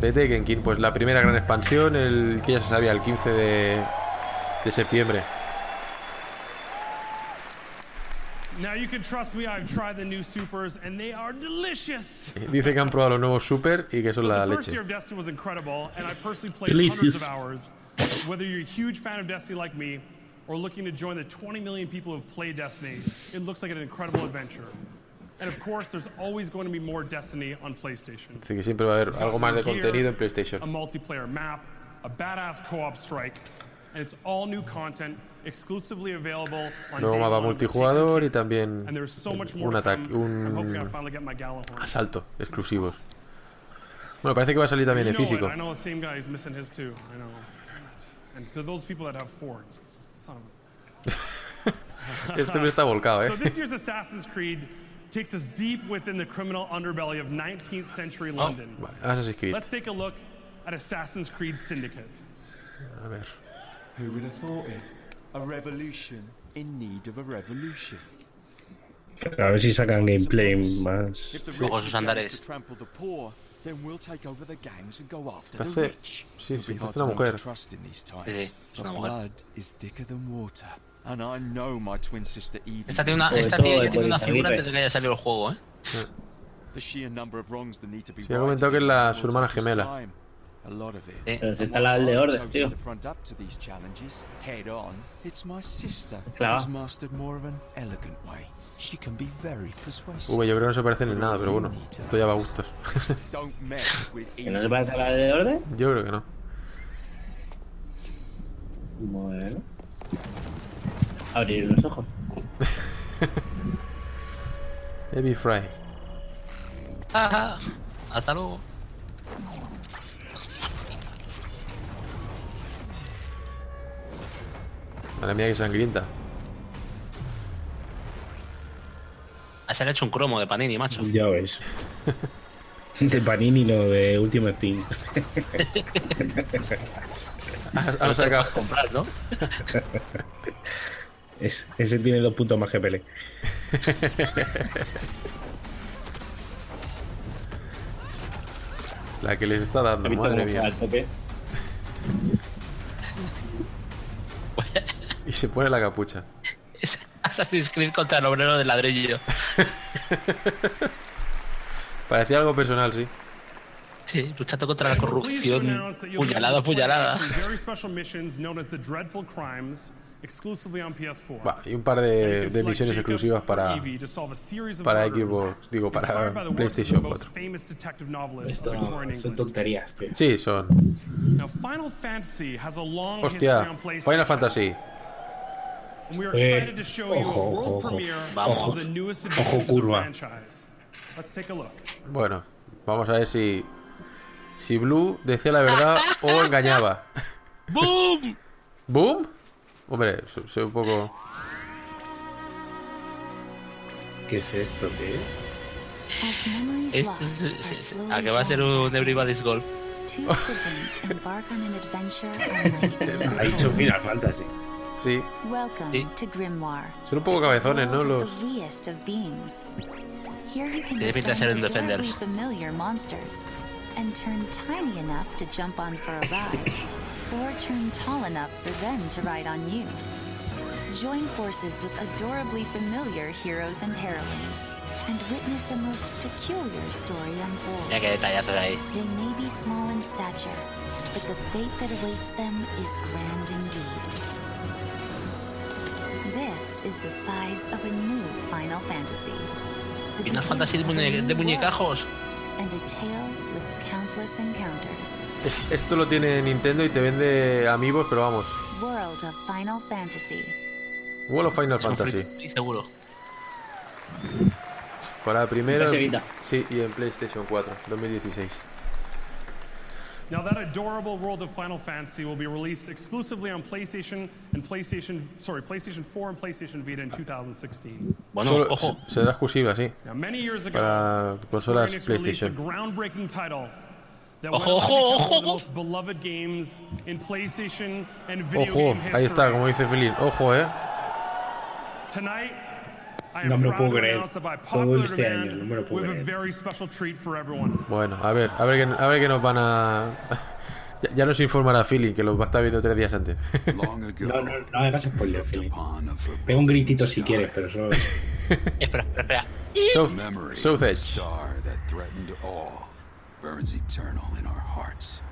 De Tekken, pues la primera gran expansión, el que ya se sabía, el 15 de, de septiembre. Now you can trust me, I've tried the new supers and they are delicious. Dice que han probado los nuevos Super y que son so la leche. year of Destiny was incredible, and I personally played Delicious. Hundreds of hours. Whether you're a huge fan of Destiny like me, or looking to join the 20 million people who have played Destiny, it looks like an incredible adventure. And of course, there's always going to be more Destiny on PlayStation. Dice que siempre va a haber algo más de contenido en A multiplayer map, a badass co-op strike, and it's all new content exclusively available on Nuevo mapa multijugador y también And there's so much more un ataque, come. I'm hoping I un finally get my Gallahorn. asalto exclusivos. Bueno, parece que va a salir también en físico. I know the same guy is missing his too. I know. And to those people that have four, it's- it's- son of a- Este me está volcado, eh. So this year's Assassin's Creed takes us deep within the criminal underbelly of 19th century Oh, London. vale, Assassin's Creed. Let's take a look at Assassin's Creed Syndicate. A ver. Who would have thought it? A revolution in need of a revolution. A ver si sacan gameplay más. Luego sus andares. To trample the poor, then we'll take over the gangs and go after the Parece- rich. sí, sí, be parece hard una mujer. trust in these times. Sí, sí, es But una mujer. blood is thicker than water. And I know my twin sister Eve. Esta tiene una, esta tiene, ya tiene una figura antes de que haya salido el juego, ¿eh? The sheer number of wrongs that need to be Sí, ha comentado que es la, su hermana gemela. it. Pero si está la de orden, tío. Claro. V, yo creo que no se parecen en nada, pero bueno, esto ya va a gustos. ¿Que no se parece a la de orden? yo creo que no. Bueno. Abrir los ojos. Heavy Fry. Ajá. Hasta luego. Madre mía, que sangrienta. Ah, Se le ha hecho un cromo de Panini, macho. Ya ves. De Panini, no, de Ultimate Team. Ahora se acaba. comprar, ¿no? Es- ese tiene dos puntos más que Pele. La que les está dando, madre mía. al tope. Y se pone la capucha. Assassin's Creed contra el obrero de ladrillo. Parecía algo personal, sí. Sí, luchando contra la corrupción. Puñalada, puñalada. some Very special missions known as the Dreadful Crimes, exclusively on PS4. Va, y un par de, de misiones exclusivas para, para Xbox, digo, para PlayStation the most 4. famous detective novelists Esto son tonterías, tío. Sí, son. Now, Final Fantasy has a long history Hostia. Final Fantasy. And we are Eh, excited to show you ojo, a world ojo, ojo. premiere Vamos. of the newest Ojo, curva. franchise. Let's take a look. Bueno, vamos a ver si. Si Blue decía la verdad o engañaba. ¡Boom! ¿Boom? Hombre, soy, un poco. ¿Qué es esto, Este lost es- a que va a ser un Everybody's Golf. Ha dicho. Final Fantasy. Sí. Welcome Sí. to Grimoire. Son un poco cabezones, ¿no? Los. the weest of beings. Here you can Tiene pinta de ser un defend Defenders. adorably familiar monsters and turn tiny enough to jump on for a ride, or turn tall enough for them to ride on you. Join forces with adorably familiar heroes and heroines and witness a most peculiar story unfold. Mira qué detallazo de ahí. They may be small in stature, but the fate that awaits them is grand indeed. This is the size of a new Final Fantasy. Final Fantasy de, muñe- de muñecajos. And a tale with countless encounters. Es- Esto lo tiene Nintendo y te vende amigos, pero vamos. World of Final Fantasy. World of Final Fantasy. free- seguro. Para primero. Sí, y en PlayStation 4, 2016. Now, that adorable world of Final Fantasy will be released exclusively on PlayStation and PlayStation, sorry, PlayStation 4 and PlayStation Vita in 2016. Bueno, Solo- ojo. será exclusiva, sí. Now, many years ago, Para Square consolas Enix released a groundbreaking title that Ojo, went on to ojo, ojo, one of the ojo. most beloved games in PlayStation and video Ojo, game ahí está, como dice Felín. Ojo, eh. Tonight, I No me lo puedo creer. Todo este año, no me lo puedo we have a creer. very special treat for everyone. Bueno, a ver, a ver, qué- a ver qué nos van a. ya, ya nos informará Feeling, que lo va a estar viendo tres días antes. No, no, no hagas spoiler, Philip. Pega un gritito si quieres, pero solo. Espera, espera, espera. South, Edge. star that threatened all burns eternal in our hearts.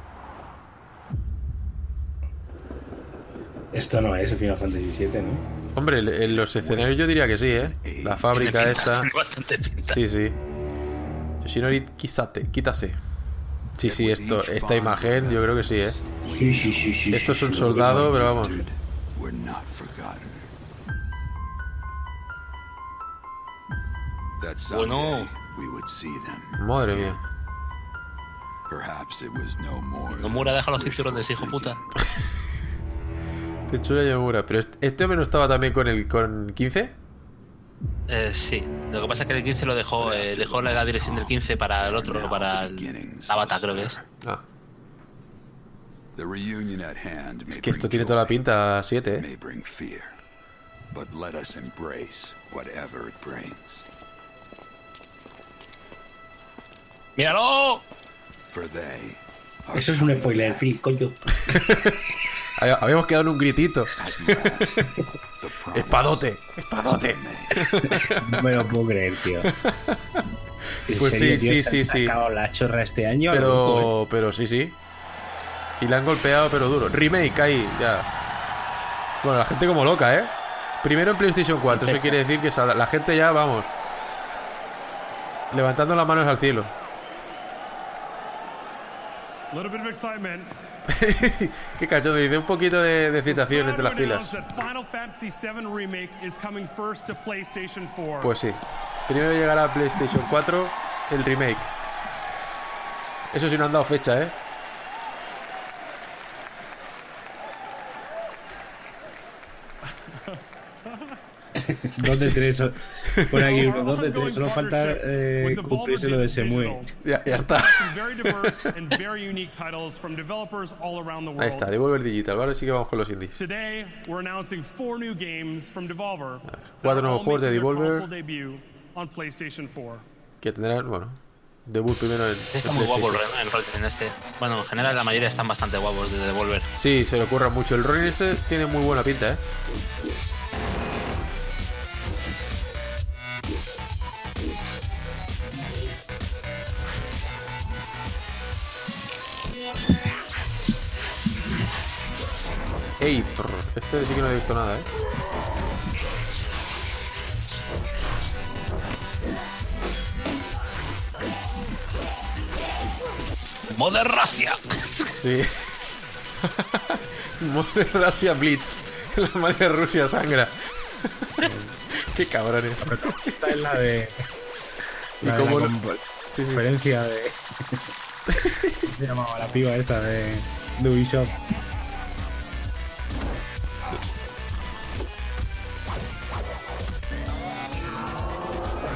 Esto no es Final Fantasy VII, ¿no? Hombre, en- los escenarios yo diría que sí, ¿eh? La fábrica Tiene esta. Tiene bastante pinta. Sí, sí. Yoshinori Kisate, quítase. Sí, sí, esto, esta imagen yo creo que sí, ¿eh? Sí, sí, sí, sí. Esto es un soldado, pero vamos. Bueno. someday we would see them. Madre mía. Perhaps it was no muera, deja los cinturones, hijo puta. Tetsuya Yamura. Pero este, hombre no estaba también con el con 15? Eh, sí. Lo que pasa es que el 15 lo dejó, eh, dejó la, la dirección del 15 para el otro, para el Avatar, creo que es. Ah, es que esto tiene toda la pinta a 7, ¿eh? may bring fear, but let us embrace whatever it brings. ¡Míralo! For they Eso es un spoiler, Phil, coño. Hab- Habíamos quedado en un gritito. Espadote, espadote. No me lo puedo creer, tío. ¿En Pues serio, sí, tío? sí, ¿Se han sí, sí. la chorra este año? Pero, pero sí, sí. Y la han golpeado, pero duro. Remake ahí, ya. Bueno, la gente como loca, ¿eh? Primero en PlayStation 4, eso quiere decir que la gente ya, vamos. Levantando las manos al cielo. A little bit of excitement. Qué cachondo, dice un poquito de, de excitación entre las filas. that Final Fantasy VII Remake is coming first to PlayStation 4. Pues sí. Primero llegará a PlayStation 4 el remake. Eso sí no han dado fecha, ¿eh? Dos de tres. Pon aquí uno, dos de tres. Solo falta eh, cumplirse lo de Semue. Ya, ya está. Ahí está, Devolver Digital. Ahora sí que vamos con los indies. Today, we're announcing four new games from Devolver. that Cuatro nuevos juegos de Devolver. console debut on PlayStation 4. Que tendrán, bueno, debut primero en. Está en muy guapo el, el Ronin este. Bueno, en general la mayoría están bastante guapos de Devolver. Sí, se le ocurra mucho. El Ronin este tiene muy buena pinta, ¿eh? Ey, trrr, este sí que no he visto nada, ¿eh? ¡Mother Russia! Sí. Mother Russia Blitz. La madre de Rusia sangra. Qué cabrones. Esta es la de. Y La de cómo la con- Sí, sí. conferencia de. ¿Cómo se llamaba la piba esta de, de Ubisoft?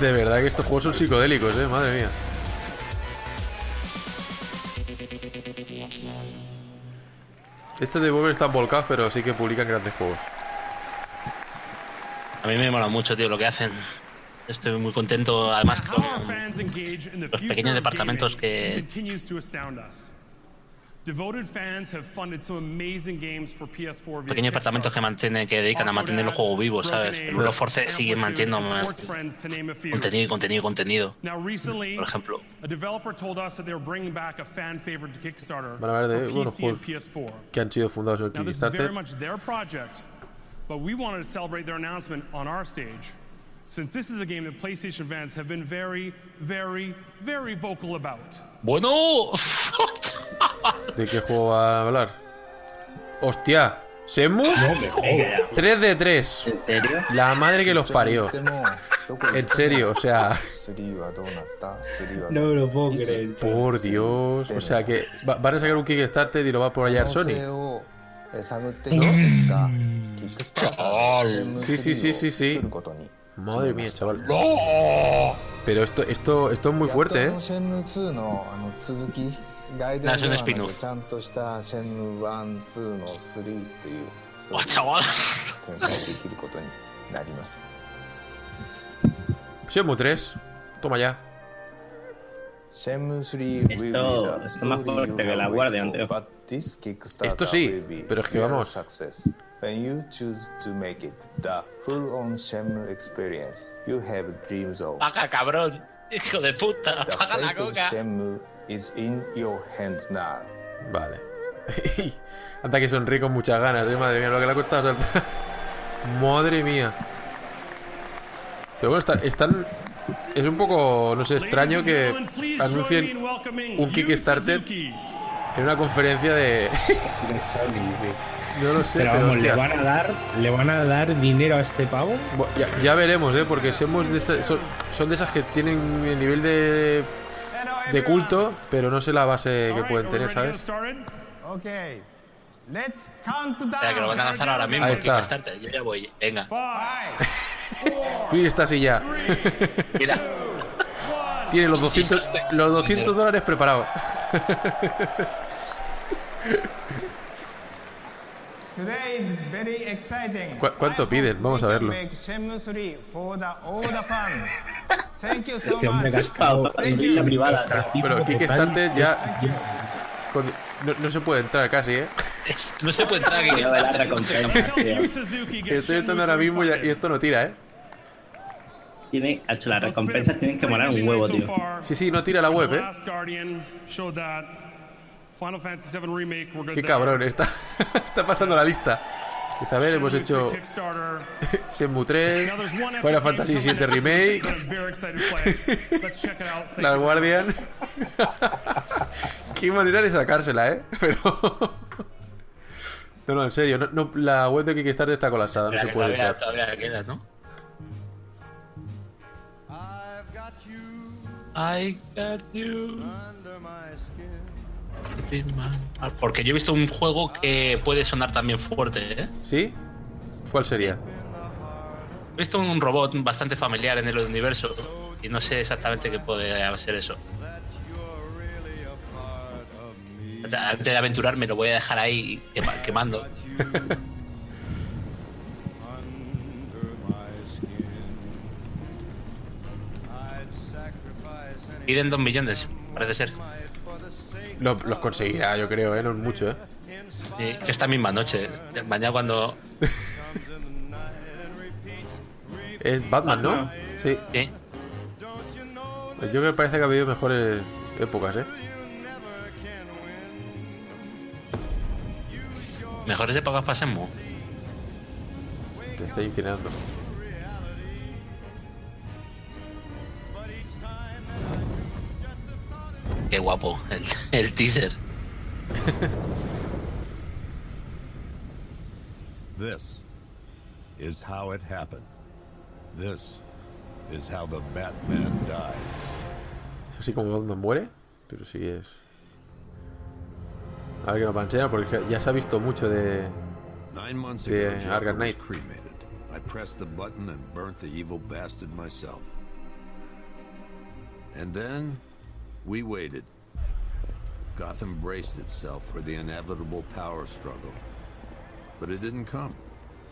De verdad que estos juegos son psicodélicos, eh, madre mía. Estos de Devolver están volcados, pero sí que publican grandes juegos. A mí me mola mucho, tío, lo que hacen. Estoy muy contento, además, con los pequeños departamentos que pequeños departamentos que mantienen, que dedican a mantener el juego vivo, ¿sabes? Los Force siguen manteniendo contenido y contenido y contenido. Por ejemplo, a developer told us that they were bringing back a fan favorite Kickstarter Van a hablar de juegos PS4. que han sido fundados en Kickstarter. much their project, but we wanted to celebrate their announcement on our stage, since this is a game that PlayStation fans have been very, very, very vocal about. Bueno, ¿De qué juego va a hablar? ¡Hostia! ¿Semus? me jodas. 3 de 3. ¿En serio? La madre que los parió. En serio, o sea. No me lo puedo creer. Por Dios. O sea que va- van a sacar un Kickstarter y lo va a apoyar Sony. Sí, sí, sí, sí, sí. Madre mía, chaval. ¡No! Pero esto, esto, esto es muy fuerte, ¿eh? Es un spin-off. ¡Oh, chaval! Shenmue 3. Toma ya. Esto, esto más fuerte que la Guardian, tío. Esto sí, pero es que vamos. When you choose to make it the full-on Shenmue experience you have dreams of. Paga, cabrón. Hijo de puta, The apaga la coca. Shenmue is in your hands now. Vale. Anda que sonríe con muchas ganas, ¿eh? Madre mía, lo que le ha costado saltar. Madre mía. Pero bueno, está- están. Es un poco, no sé, extraño que anuncien un Kickstarter en una conferencia de. No lo sé, pero pero, vamos, ¿le van a dar, le van a dar dinero a este pavo? Ya, ya veremos, ¿eh? Porque somos de son, son de esas que tienen el nivel de, de culto, pero no sé la base que pueden tener, ¿sabes? Okay. Let's count down. Espera, que lo van a lanzar ahora mismo. Ahí está. Kickstarter. Yo ya voy. Venga. Está así ya. Mira. Tiene los 200, los 200 dólares preparados. Today is very exciting. ¿Cu- ¿Cuánto piden? Vamos a verlo. Make Shenmue 3 for the all the fans. Thank you so Este hombre gastado Thank en you. la privada. Pero Kickstarter ya. con- no, no se puede entrar casi, ¿eh? No se puede entrar aquí. Estoy entrando ahora mismo y, y esto no tira, ¿eh? Tiene, hecho, las recompensas tienen que molar un huevo, tío. Sí, sí, no tira la web, ¿eh? Last Guardian showed that Final Fantasy VII Remake, we're good Qué cabrón, está, está pasando la lista. Dice, a ver, hemos hecho. Shenmue 3, Now there's one Final Fantasy VII Remake, La you. Guardian. Qué manera de sacársela, ¿eh? Pero. No, no, en serio, no, no, la web de Kickstarter está colapsada, no se puede todavía, entrar. todavía queda, ¿no? I got you. Ah, Porque yo he visto un juego que puede sonar también fuerte, ¿eh? ¿Sí? ¿Cuál sería? He visto un robot bastante familiar en el universo y no sé exactamente qué puede ser eso. Antes de aventurarme lo voy a dejar ahí quema- quemando. Piden dos millones, parece ser. Lo- los conseguirá, yo creo, ¿eh? No es mucho, ¿eh? Sí, esta misma noche. Mañana cuando. Es Batman, ¿no? Sí. Sí. Yo creo que parece que ha habido mejores épocas, ¿eh? Mejores épocas Shenmue. Te está incinerando. Qué guapo, el, el teaser. This is how it happened. This is how the Batman died. Es así como Batman muere, pero sí es. A ver que nos va a enseñar, porque ya se ha visto mucho de. Nine months de Arkham Knight. cremated. I pressed the button and burnt the evil bastard myself. And then we waited. Gotham braced itself for the inevitable power struggle. But it didn't come.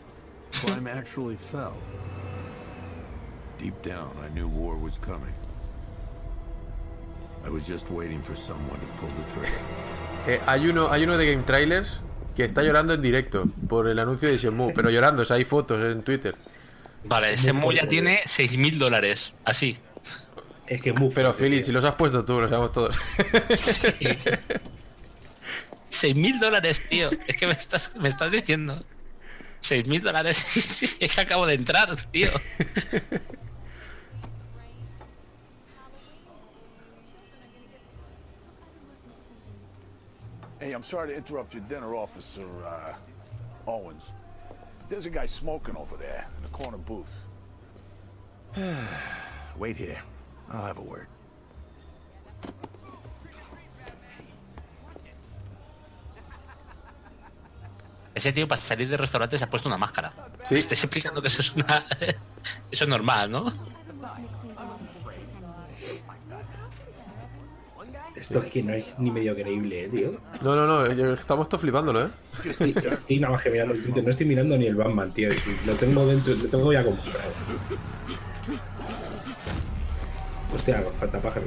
Crime actually fell. Deep down, I knew war was coming. I was just waiting for someone to pull the trigger. Eh, hay, uno, hay uno de Game Trailers que está llorando en directo por el anuncio de Shenmue, pero llorando, o sea, hay fotos en Twitter. Vale, Mu ya tiene 6.000 dólares. Así. Es que muy Pero Philip, si los has puesto tú, lo sabemos todos. Sí. 6.000 dólares, tío. Es que me estás, me estás diciendo. 6.000 dólares. es que acabo de entrar, tío. Hey, I'm sorry to interrupt your dinner, Officer uh, Owens. There's a guy smoking over there in the corner booth. Wait here. I'll have a word. Ese tío para salir del restaurante se ha puesto una máscara. Sí. Estés explicando que eso es una. eso es normal, ¿no? Esto es que no es ni medio creíble, eh, tío. No, no, no, yo- estamos todos flipándolo, ¿eh? Estoy, estoy nada más que mirando el Twitter, no estoy mirando ni el Batman, tío. Lo tengo dentro, lo tengo ya comprado. Hostia, falta pájaro.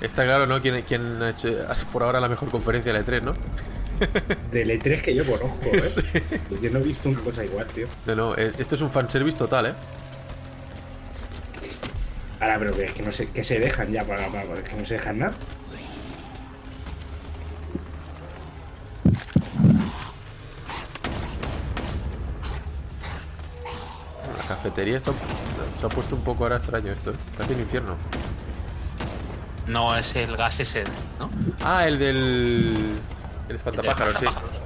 Está claro, ¿no? ¿Quién, quién ha hecho por ahora la mejor conferencia de la E3, ¿no? Del E3 que yo conozco, ¿eh? Sí. Yo no he visto una cosa igual, tío. No, no, eh, esto es un fanservice total, ¿eh? Ahora, pero que es que no sé, que se dejan ya para, para, para- que no se dejan nada. La cafetería está, se ha puesto un poco ahora extraño esto, ¿eh? Casi un infierno. No, es el gas ese, ¿no? Ah, el del... El espantapájaros, sí. espantapájaros.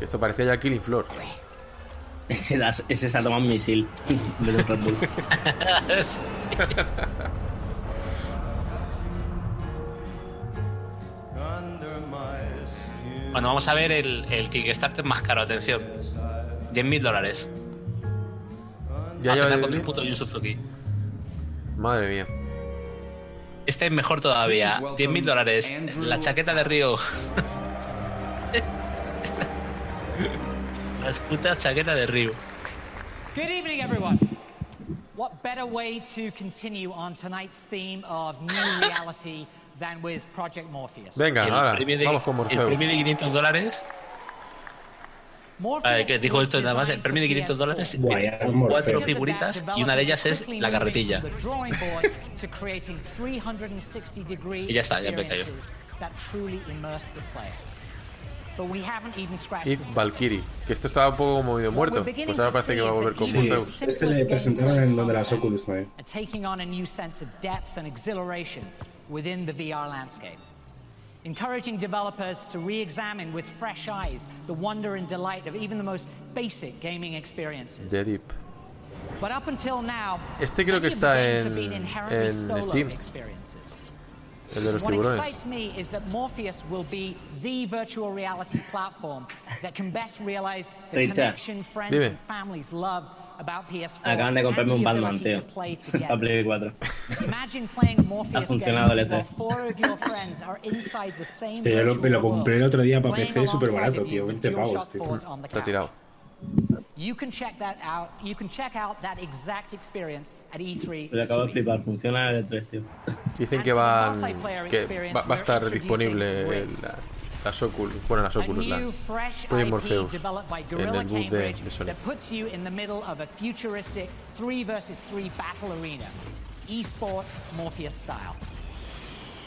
Esto parecía ya Killing Floor. Ese, das- ese se ha tomado un misil de los Red Bull. Bueno, vamos a ver el, el Kickstarter más caro, atención. 10.000 dólares. Ya lleva contra 10.000. el puto Yu Suzuki. Madre mía. Este es mejor todavía. 10.000 dólares. La chaqueta de Río. Esta- La puta chaqueta de Río. Good evening, everyone. What better way to continue on tonight's theme of new reality than with Project Morpheus? Venga, el ahora, premio de, vamos con El Morpheus. premio de 500 dólares. A ver, que dijo esto nada más. El premio de 500 dólares cuatro figuritas y una de ellas es la carretilla. y ya está, ya me callo. Y Valkyrie. Que esto estaba un poco como medio muerto. Pues ahora parece que va a volver con Sí, Morpheus. este le presentaron en donde las Oculus, ¿no? Encouraging developers to re examine with fresh eyes the wonder and delight of even the most basic gaming experiences. The Deep. But up until now, Este creo que many está games en, have been inherently en solo Steam. experiences. El de los What tiburones. excites me is that Morpheus will be the virtual reality platform that can best realize the connection friends dime. and families love about PS4 Acaban de comprarme un Batman, tío. Para. Play 4. Imagine playing a Ha Morpheus funcionado el game while E3. four of your friends are inside the same Este, yo lo, lo compré el otro día para PC súper barato, tío. with 20 pavos, tío. 4s on the Está tirado. You can check that out. You can check out that exact experience at E3 Me this acabo de flipar. Funciona el E3, tío. Dicen que van. que va, va a estar disponible el- la- las Oculus. Bueno, las Oculus, la Project Morpheus. En el boot de, Sony. that puts you in the middle of a futuristic 3 versus 3 battle arena, esports Morpheus style.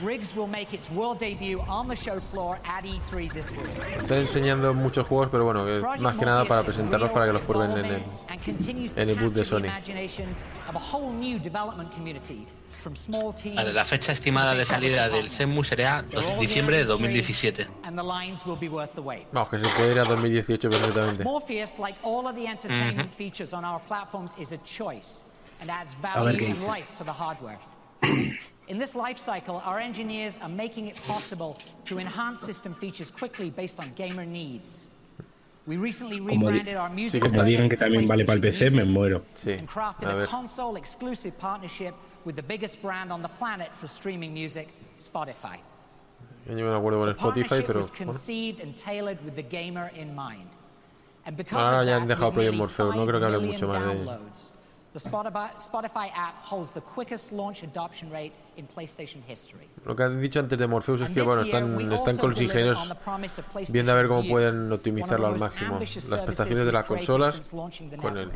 Riggs will make its world debut on the show floor at E3 this week. Están enseñando muchos juegos, pero bueno, que más que nada para presentarlos para que los prueben en el, en el boot de Sony. Imagination of a whole new development community from small teams Vale, la fecha estimada de salida del Senmu será diciembre de 2017. and the lines will be worth the wait. Vamos, que se puede ir a 2018 perfectamente. Morpheus, like all of the entertainment Mhm. features on our platforms, is a choice and adds A ver value qué and dice. life to the hardware. In this life cycle, our engineers are making it possible to enhance system features quickly based on gamer needs. We recently Como, di- rebranded our music como service digan que to también vale para el PC, me muero. Sí, and crafted a a ver. With the biggest brand on the planet for streaming music, Spotify. Yo no me acuerdo con The Spotify, pero. was bueno. conceived and tailored with the gamer in mind. And because Ahora ya han dejado Project Morpheus, no 5 creo que hable mucho más de- downloads, The Spotify, app holds the quickest launch adoption rate in PlayStation history. Lo que han dicho antes de Morpheus es que bueno, están, están con los ingenieros viendo a ver cómo pueden optimizarlo al máximo las prestaciones de las consolas con el.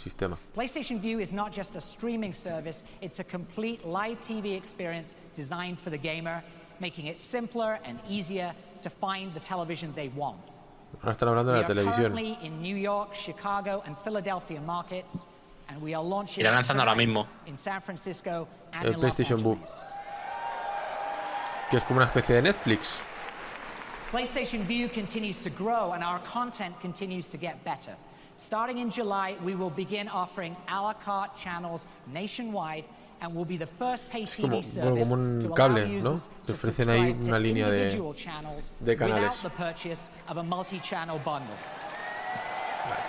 Sistema. PlayStation View is not just a streaming service, it's a complete live TV experience designed for the gamer, making it simpler and easier to find the television they want. Ahora están hablando de We la are televisión. currently in New York, Chicago, and Philadelphia markets, and we are launching Irá lanzando ahora mismo. in San Francisco and El PlayStation View. Angeles. Que es como una especie de Netflix. PlayStation View continues to grow and our content continues to get better. Starting in July, we will begin offering a la carte channels nationwide and will be the first pay Es TV como, bueno, service como un to allow cable, ¿no? Te to ofrecen ahí subscribe to una línea de, individual channels de without canales. the purchase of a multi-channel bundle.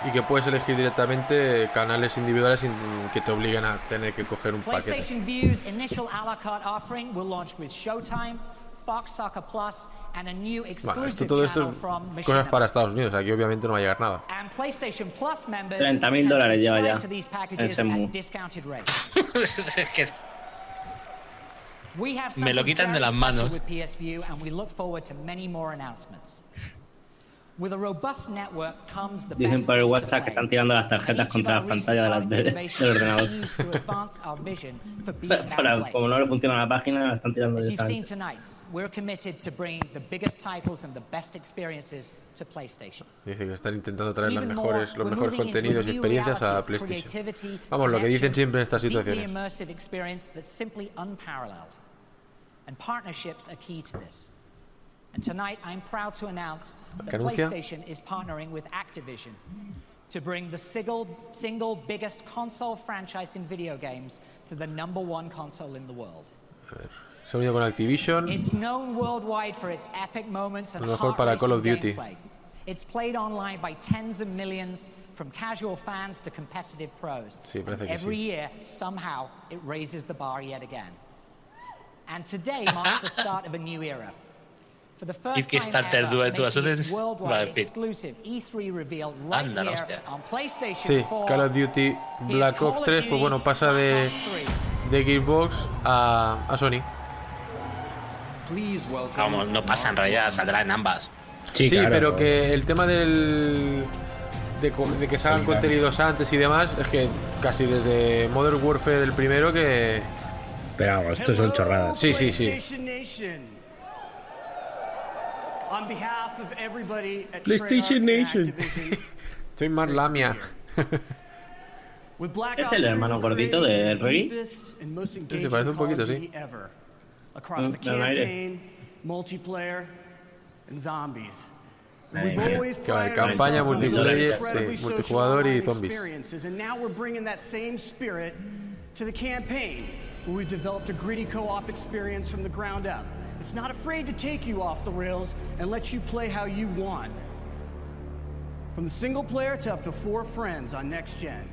Y que puedes elegir directamente canales individuales sin que te obliguen a tener que coger un paquete. PlayStation View's initial a la carte offering will launch with Showtime, Fox Soccer Plus, and a new Bueno, exclusive esto, todo esto channel es cosas para Estados Unidos, aquí obviamente no va a llegar nada. And PlayStation Plus members 30.000 can dólares lleva ya to these en packages Shenmue. at discounted rates. Es que We have Me lo quitan de very las manos. with PS View, and we look forward to many more announcements. With a robust network comes the Dicen best por el WhatsApp que están tirando las tarjetas contra las pantallas de del ordenador. continues to advance our vision for being a better Para, place. como no le funciona la página, la están tirando As you've seen directamente. We're committed to bringing the biggest titles and the best experiences to PlayStation. Dice que están intentando traer las mejores, los mejores contenidos y experiencias a PlayStation. Vamos, lo que dicen siempre en estas situaciones. immersive experience that's simply unparalleled. And partnerships are key to this. And tonight, I'm proud to announce that PlayStation is partnering with Activision to bring the single, single biggest console franchise in video games to the number one console in the world. Se ha unido con Activision. It's known worldwide for its epic moments and A lo mejor para Call of Duty. gameplay. It's played online by tens of millions, from casual fans to competitive pros. Sí, parece And que every sí. year, somehow, it raises the bar yet again. And today marks the start of a new era. For the first Es que time Starter ever, Duel, making tú, eso its es- worldwide Vale, en fin. exclusive E3 reveal right Anda, hostia. on PlayStation Sí, 4 Call of Duty Black Ops of 3, pues bueno, pasa de, de Gearbox a, a Sony. Please welcome. Vamos, no pasa en realidad, saldrá en ambas. Sí, claro, pero pero- que el tema del. De, de que salgan Sí, claro. contenidos antes y demás, es que casi desde Modern Warfare del primero que. Pero vamos, esto son chorradas. Sí, sí, sí. PlayStation Nation. Soy más lamia. ¿Es el 3, hermano gordito de Reggie? Sí, se parece un poquito, sí. Ever. Across the Mm, da campaign, multiplayer, and zombies. Ahí. We've always Que va de prided campaña, ourselves multiplayer, sí, multijugador y zombies. experiences, And now we're bringing that same spirit to the campaign, where we've developed a gritty co-op experience from the ground up. It's not afraid to take you off the rails and let you play how you want. From the single player to up to four friends on next gen.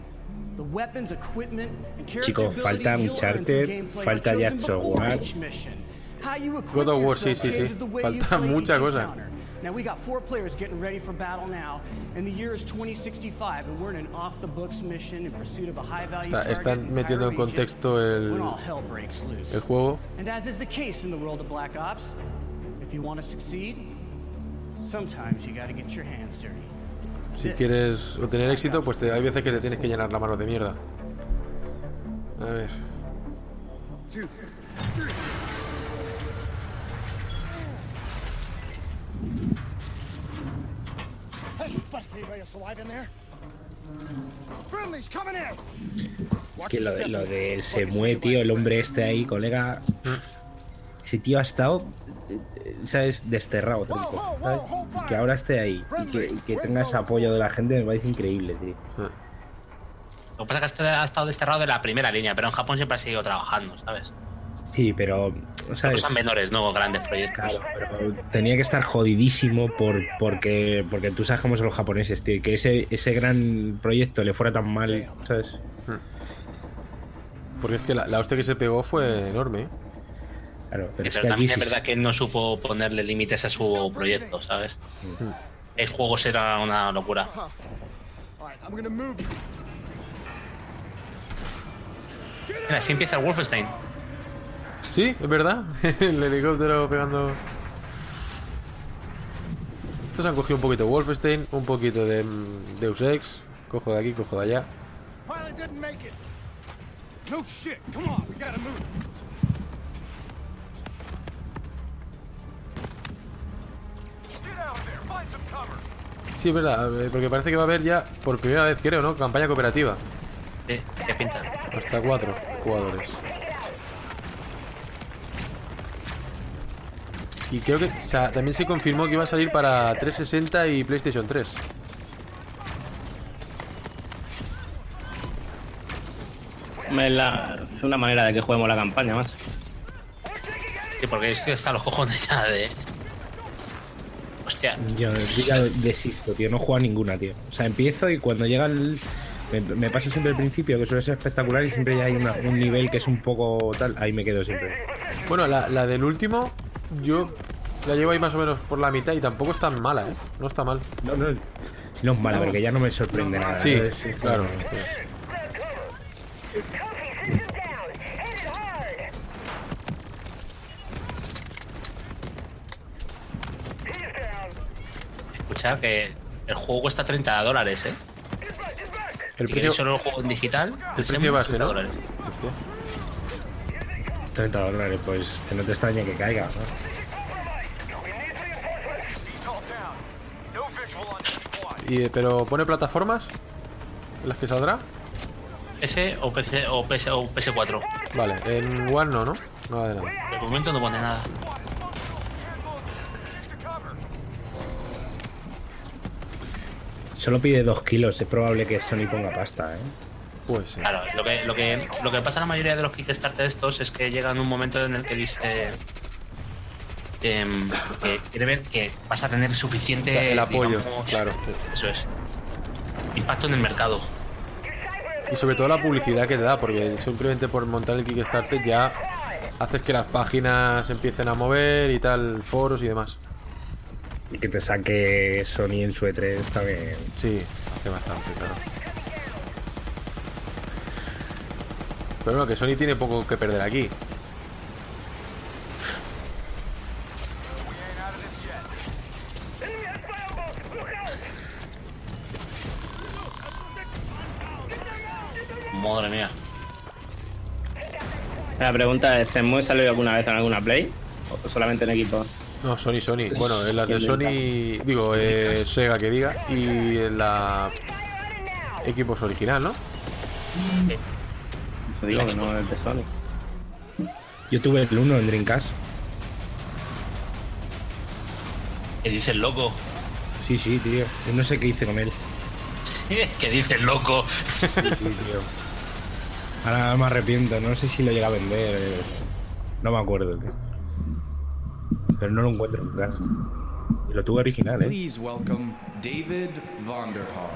Chicos, falta abilities you'll earn through Uncharted, gameplay falta are Gears of War. each mission. How you equip God of War, sí, sí, sí. changes the way you Falta mucha cosa. Now we got four players getting ready for battle now, and the year is 2065, and we're in an off-the-books mission in pursuit of a high-value Está- target están in metiendo en contexto el- when all hell breaks loose. el juego. And as is the case in the world of Black Ops, if you want to succeed, sometimes you got to get your hands dirty. Si quieres obtener éxito, pues te- hay veces que te tienes que llenar la mano de mierda. A ver. Es que lo, lo de se mueve, tío, el hombre este ahí, colega. Ese tío ha estado, ¿sabes? Desterrado, tronco, ¿sabes? Y que ahora esté ahí y que, y que tenga ese apoyo de la gente me parece increíble, tío. Lo que pasa es que este ha estado desterrado de la primera línea, pero en Japón siempre ha seguido trabajando, ¿sabes? Sí, pero, ¿sabes? Cosas menores, no grandes proyectos. Claro, pero tenía que estar jodidísimo por, porque, porque tú sabes cómo son los japoneses, tío. Que ese, ese gran proyecto le fuera tan mal, ¿sabes? Porque es que la, la hostia que se pegó fue enorme. Claro, pero pero es que aquí también es verdad que no supo ponerle límites a su proyecto, ¿sabes? El juego será una locura. Mira, así empieza el Wolfenstein. Sí, es verdad. el helicóptero pegando. Estos han cogido un poquito de Wolfenstein, un poquito de mm, Deus Ex. Cojo de aquí, cojo de allá. Sí, es verdad, eh, porque parece que va a haber ya, por primera vez creo, ¿no? Campaña cooperativa. Sí, qué pinta. Hasta cuatro jugadores. Y creo que o sea, también se confirmó que iba a salir para 360 y PlayStation 3. Es, la- es una manera de que juguemos la campaña, más. Sí, porque es que están los cojones ya de. Hostia. Yo, yo ya desisto, tío. No juego a ninguna, tío. O sea, empiezo y cuando llega el. Me, me paso siempre el principio, que suele ser espectacular, y siempre ya hay una- un nivel que es un poco tal. Ahí me quedo siempre. Bueno, la, la del último, yo la llevo ahí más o menos por la mitad y tampoco es tan mala, ¿eh? No está mal. No, no, si no es malo, porque ya no me sorprende nada. Sí, ¿eh? claro. Escuchar que el juego cuesta 30 dólares, ¿eh? El si precio- solo el juego en digital, El SEM, precio base, 30 ¿no? dólares. Hostia. 30 dólares, pues que no te extrañe que caiga. ¿no? Y, eh, pero pone plataformas en las que saldrá. ¿Ese o, PC, o, PS, o PS4? Vale, en One no, ¿no? Nada de nada. De momento no pone nada. Solo pide 2 kilos, es probable que Sony ponga pasta, ¿eh? Pues sí. Claro, lo que, lo, que, lo que pasa en la mayoría de los Kickstarter estos es que llegan un momento en el que dice em, que quiere ver que vas a tener suficiente El apoyo, digamos, claro. Eso es. Impacto en el mercado. Y sobre todo la publicidad que te da, porque simplemente por montar el Kickstarter ya haces que las páginas empiecen a mover y tal, foros y demás. Y que te saque Sony en su E3 también. Sí, hace bastante, claro. Pero bueno, que Sony tiene poco que perder aquí. Madre mía. La pregunta es, ¿se mueve salido alguna vez en alguna Play? ¿O solamente en equipo? No, Sony, Sony. Bueno, en las de Sony, digo, eh, Sega que diga, y en la equipos original, ¿no? Te digo que no es de Sony. Yo tuve el 1 en Dreamcast. ¿Qué dice el loco? Sí, sí, tío. Yo no sé qué hice con él. Sí, ¿qué dice el loco? Sí, tío. Ahora me arrepiento. No sé si lo llega a vender. eh. No me acuerdo, tío. Pero no lo encuentro en. Y lo tuve original, ¿eh? Please welcome David Vonderhaar.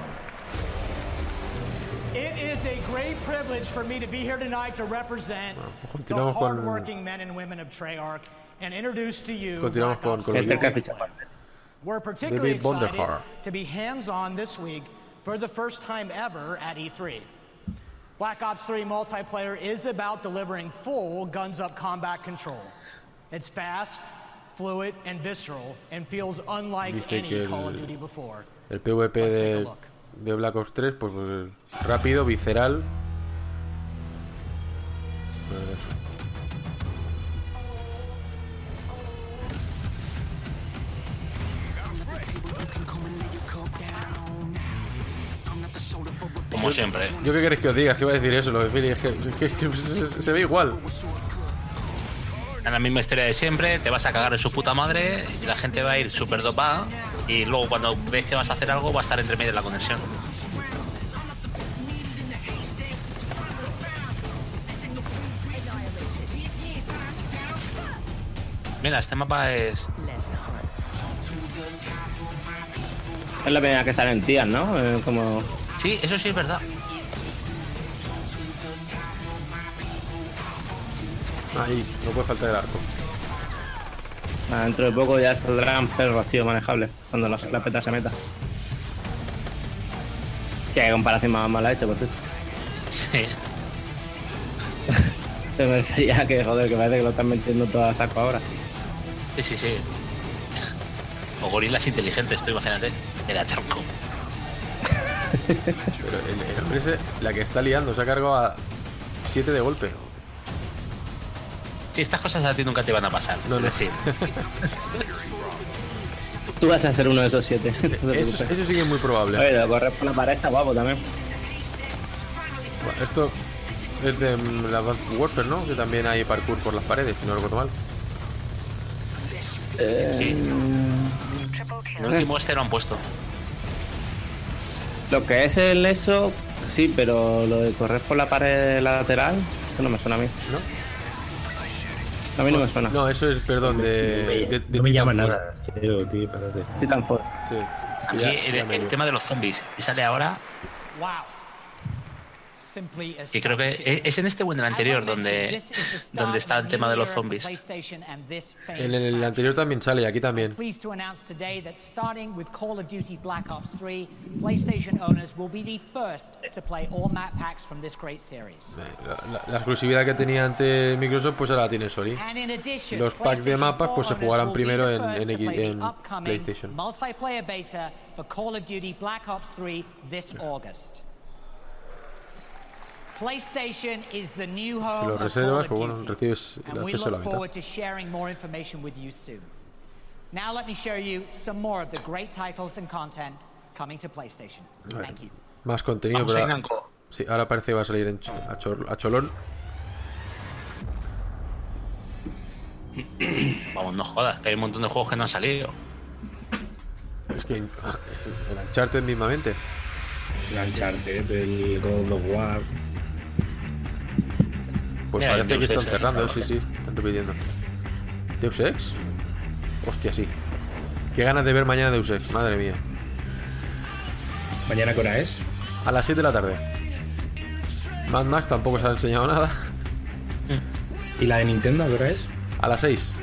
It is a great privilege for me to be here tonight to represent the continuamos con- hardworking men and women of Treyarch and introduce to you Continuamos Black con Ops Call of 3. Duty. We're particularly David excited to be hands-on this week for the first time ever at E3. Black Ops 3 multiplayer is about delivering full guns-up combat control. It's fast, fluid, and visceral, and feels unlike Dice que any Call of el- Duty before. El PvP de, de Black Ops 3, pues rápido, visceral. Como siempre. ¿Yo qué queréis que os diga? Que iba a decir eso, lo de Philly. Es que, es que- es que se, se ve igual. La misma historia de siempre, te vas a cagar en su puta madre y la gente va a ir súper dopada y luego cuando ves que vas a hacer algo va a estar entre medio de la conexión. Mira, este mapa es... Es la primera que salen tías, ¿no? Eh, como... Sí, eso sí es verdad. Ahí, no puede faltar el arco. Ah, Dentro de poco ya saldrán perros, tío, manejables. Cuando la, la peta se meta. Qué comparación más mala hecha, por cierto. Sí. Te decía que, joder, que parece que lo están metiendo todo a saco ahora. Sí, sí, sí. O gorilas inteligentes, tú imagínate. Era tronco. Pero el, el hombre ese, la que está liando, se ha cargado a 7 de golpe. Sí, estas cosas a ti nunca te van a pasar. No, no. Sí. Tú vas a ser uno de esos siete. No Eso, eso sí que es muy probable. Oye, correr por la pared está guapo también. Bueno, esto es de mm, la Advanced Warfare, ¿no? Que también hay parkour por las paredes, si no recuerdo mal. Sí. El último este lo han puesto. Lo que es el eso, sí, pero lo de correr por la pared lateral, eso no me suena a mí. ¿No? A mí no me suena. No, eso es, perdón, de. de, de No me llama nada. Cero, tío, espérate. Titanfall. Sí. A mí Ya- el, el tema de los zombies y sale ahora, Wow. Que creo que es- es en este o en el anterior donde, donde está el tema de los zombies. En el anterior también sale y aquí también. Pleased to announce today that starting with Call of Duty Black Ops 3, PlayStation owners will be the first to play all map packs from this great series. La, la- la exclusividad que tenía antes Microsoft, pues ahora la tiene Sony. Los packs de mapas, pues se 4 jugarán primero en, en, en PlayStation. multiplayer beta for Call of Duty Black Ops 3 this August. PlayStation is the new home Si lo reservas, of pues bueno, recibes el and we acceso a la look mitad. forward to sharing more information with you soon. Now let me show you some more of the great titles and content coming to PlayStation. Thank you. Más contenido, pero. Sí, ahora parece que va a salir en ch- a, chor- a cholón. vamos, no jodas, que hay un montón de juegos que no han salido. Es que el Uncharted mismamente. El Uncharted, el God of War. Pues Mira, parece que están cerrando, sí, sí, están repitiendo. ¿Deus Ex? Hostia, sí. Qué ganas de ver mañana Deus Ex, madre mía. ¿Mañana qué hora es? A las 7 de la tarde. Mad Max tampoco se ha enseñado nada. ¿Y la de Nintendo qué hora es? A las 6.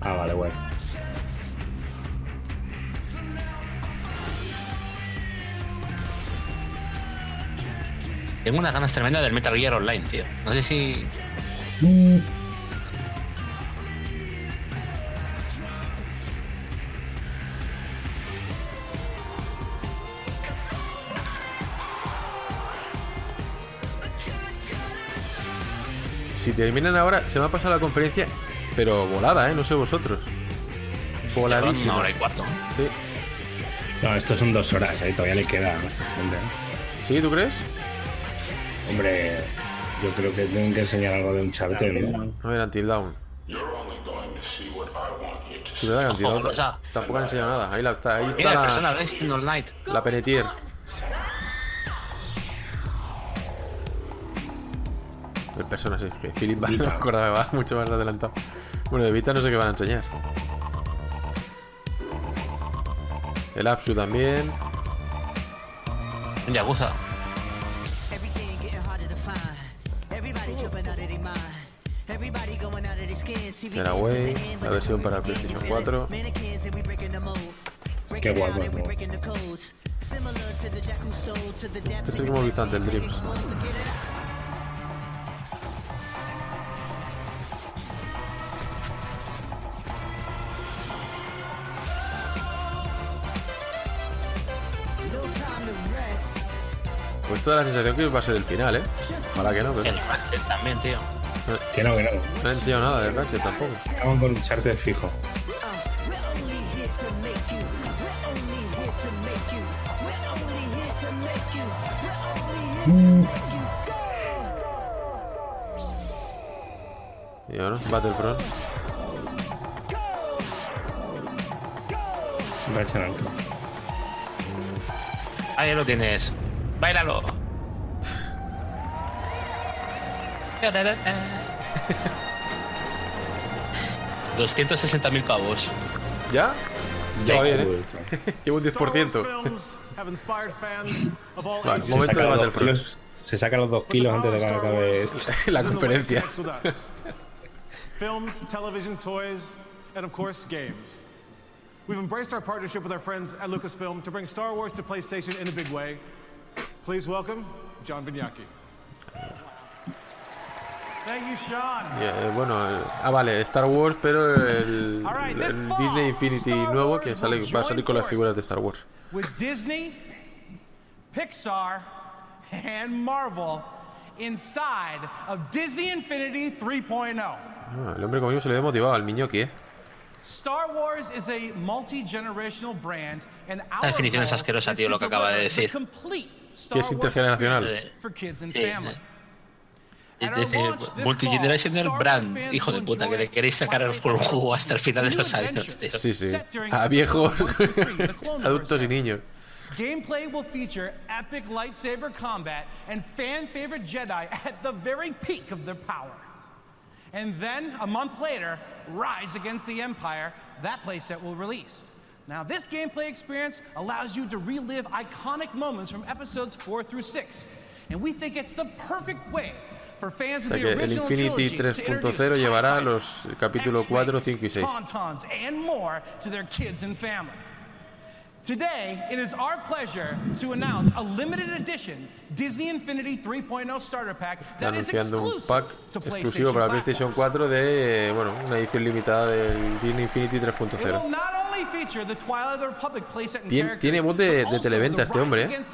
Ah, vale, bueno. Tengo unas ganas tremendas del Metal Gear Online, tío. No sé si. Si terminan ahora, se me ha pasado la conferencia, pero volada, ¿eh? No sé vosotros. Una Voladísima. hora y cuarto. Sí. No, esto son dos horas, ¿eh? todavía le queda bastante. ¿eh? ¿Sí, tú crees? Hombre, yo creo que tienen que enseñar algo de un charter, ¿no? A ver, Until Dawn. Sí, verdad que Until Dawn tampoco han enseñado nada. Ahí, la, está, ahí Mira, está persona, la, Night. la Penetier. El persona, sí, que Philip va, no me acordaba, va mucho más adelantado. Bueno, de Vita no sé qué van a enseñar. El Apsu también. Un end, la versión para PlayStation you feel it? 4. Mannequins and we breaking the mold. Qué guapo, Este es of el que hemos visto antes, el Dreams. Pues toda la sensación que va a ser el final, ¿eh? Ojalá que no, pero. El Ratchet también, tío. Que no, que no. No han enseñado nada del Ratchet tampoco. Vamos con un charter fijo. You. Y ahora, Battlefront. Ratchet. Ahí lo tienes. Báilalo. 260.000 pavos. ¿Ya? Ya, Va bien, ¿eh? Llevo un 10%. have inspired fans of all Bueno, momento de Battlefront. se saca los dos kilos antes de que acabe. La conferencia. Films, television, toys, and of course, games. We've embraced our partnership with our friends at Lucasfilm to bring Star Wars to PlayStation in a big way. Please welcome John Vignacchi. Thank you, Sean. Eh, bueno, el- ah, vale, Star Wars, pero el, el Disney Infinity nuevo que sale, va a salir con las figuras de Star Wars. With Disney, Pixar, and Marvel inside of Disney Infinity 3.0. Ah, el hombre como yo se le ve motivado al Miñoki, ¿eh? Star Wars is a multi-generational brand, and our La definición es asquerosa, is tío, lo que acaba de decir. Que es intergeneracional. Sí. Es decir, multigenerational brand, hijo de puta, que le queréis sacar el full jugo hasta el final de los años, tío. Sí, sí. A viejos, adultos y niños. Gameplay will feature epic lightsaber combat and fan favorite Jedi at the very peak of their power. And then, a month later, Rise Against the Empire, that playset will release. Now, this gameplay experience allows you to relive iconic moments from episodes 4 through 6. And we think it's the perfect way for O fans of sea the que el original Infinity trilogy to introduce 3.0 llevará los capítulos 4, 5 y 6. And more to their kids and family. Today, it is our pleasure to announce a limited edition Disney Infinity 3.0 starter pack that is anunciando un exclusive pack to exclusivo para PlayStation 4 de, bueno, una edición limitada del Disney Infinity It will 3.0. not only feature the Twilight of the Republic playset and Tiene, voz de, de televenta este hombre, ¿eh?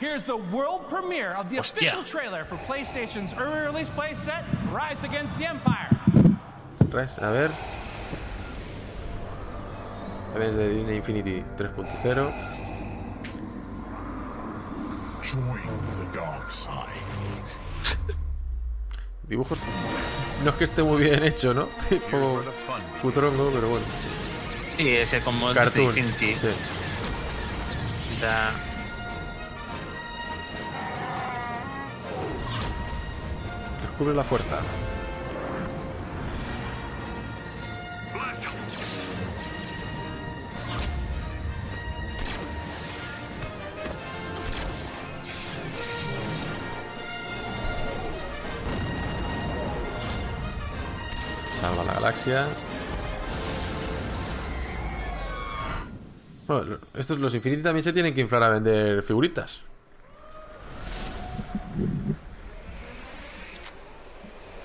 Here's the world premiere of the Hostia. official trailer for PlayStation's early release playset, Rise Against the Empire. Res, a ver. A ver, es de Disney Infinity 3.0. Join the dark side. Dibujos. No es que esté muy bien hecho, ¿no? Tipo putrongo, pero bueno. Sí, ese como Cartoon. Disney Infinity. Sí. O Descubre la fuerza. Salva la galaxia. Bueno, estos los Infinity también se tienen que inflar a vender figuritas.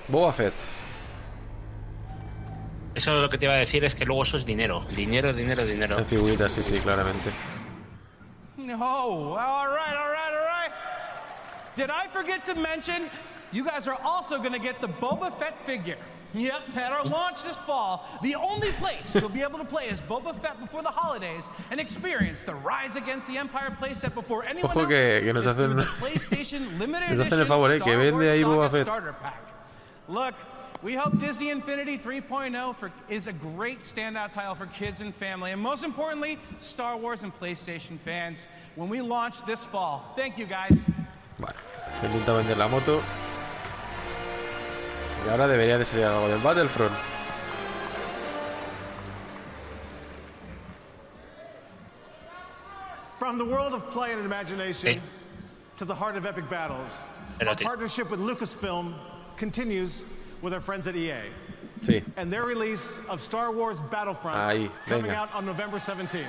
Boba Fett. eso lo que te iba a decir es que luego eso es dinero. Dinero, dinero, dinero. En figuritas, sí, sí, claramente. Oh, all right, all right, all right. Did I forget to mention you guys are also going to get the Boba Fett figure? Yep, at our launch this fall, the only place you'll be able to play as Boba Fett before the holidays and experience the Rise Against the Empire playset before anyone Ojo else que, que nos hacen, the PlayStation Limited nos hacen el Edition favor, eh, que Star vende Wars ahí Saga Boba Fett. Starter Pack. Look, we hope Disney Infinity 3.0 for, is a great standout title for kids and family, and most importantly, Star Wars and PlayStation fans when we launch this fall. Thank you, guys. Vale, intenta vender la moto. Y ahora debería de salir algo del Battlefront. From the world of play and imagination Hey. to the heart of epic battles, our Espérate. partnership with Lucasfilm continues with our friends at EA Sí. and their release of Star Wars Battlefront Ahí, coming venga. out on November 17th.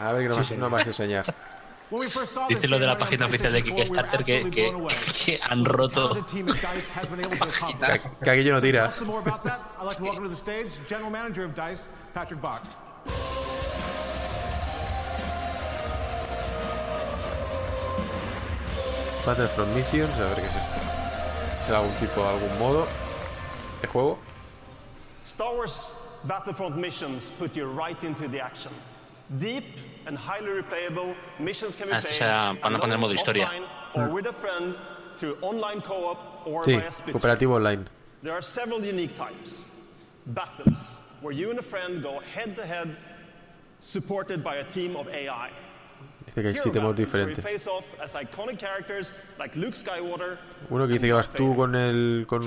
A ver que no, Sí, más, señor. no más enseñar. When we first saw this Dice lo de la game running página on oficial de PlayStation 4, we were Kickstarter que, absolutely que, blown away. que han roto. Talented team at DICE has been able to accomplish. Que, que aquello no So to tira. tell us some more about that, I'd like to welcome to the stage General Manager of DICE, Patrick Bach. Battlefront Missions, a ver qué es esto. Será algún tipo, algún modo de juego. Star Wars Battlefront missions put you right into the action. Deep and highly replayable missions can be Ah, esto played será- van a poner modo historia. offline, or with a friend through online co-op or Sí, cooperativo online. There are several unique types. Battles, where you and a friend go head to head, supported by a team of AI. Dice que hay siete modos diferentes. Uno que dice que vas tú con el con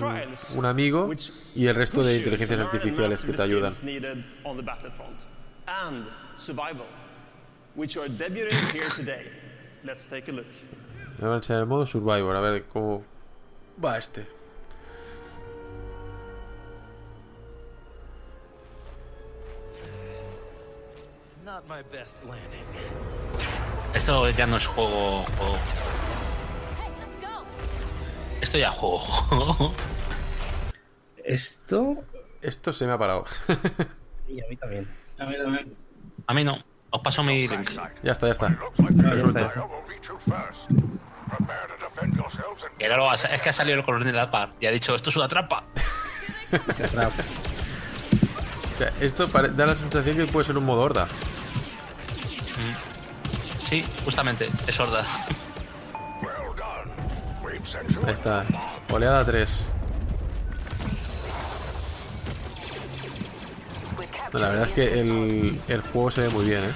un amigo y el resto de inteligencias artificiales que te ayudan. skills needed on the battlefront. And survival, which are debuting here today. Let's take a look. Me van a enseñar el modo Survivor, a ver cómo va este. Not my best landing. Esto ya no es juego. juego. Esto ya es juego. Esto. Esto se me ha parado. Y a mí también. A mí también. A mí no. Os paso mi link. Ya está, ya está. No, ya está. Lo a- es que ha salido el color de la par y ha dicho: Esto es una trampa. O sea, esto da la sensación que puede ser un modo horda. Sí, justamente, es sorda. Ahí está. Oleada 3. La verdad es que el, el juego se ve muy bien, ¿eh?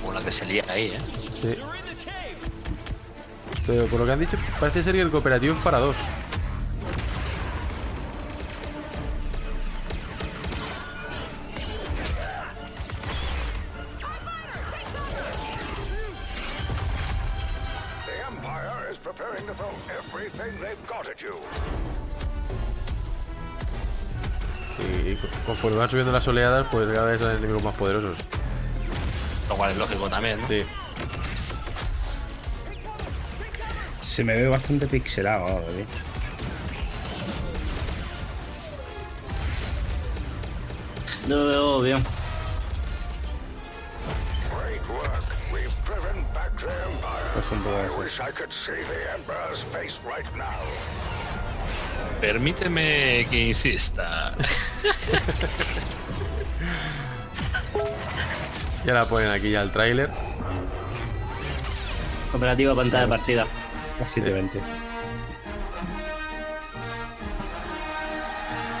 Como la que se lía ahí, ¿eh? Sí. Pero por lo que han dicho, parece ser que el cooperativo es para dos. Preparing to throw everything they've got at you. Y conforme van subiendo las oleadas, pues cada vez salen enemigos más poderosos. Lo cual es lógico también, ¿no? Sí. Se me ve bastante pixelado ahora, ¿eh? Yo lo veo bien. Permíteme que insista. Y ahora ponen aquí ya el tráiler. Operativa pantalla de partida. 720.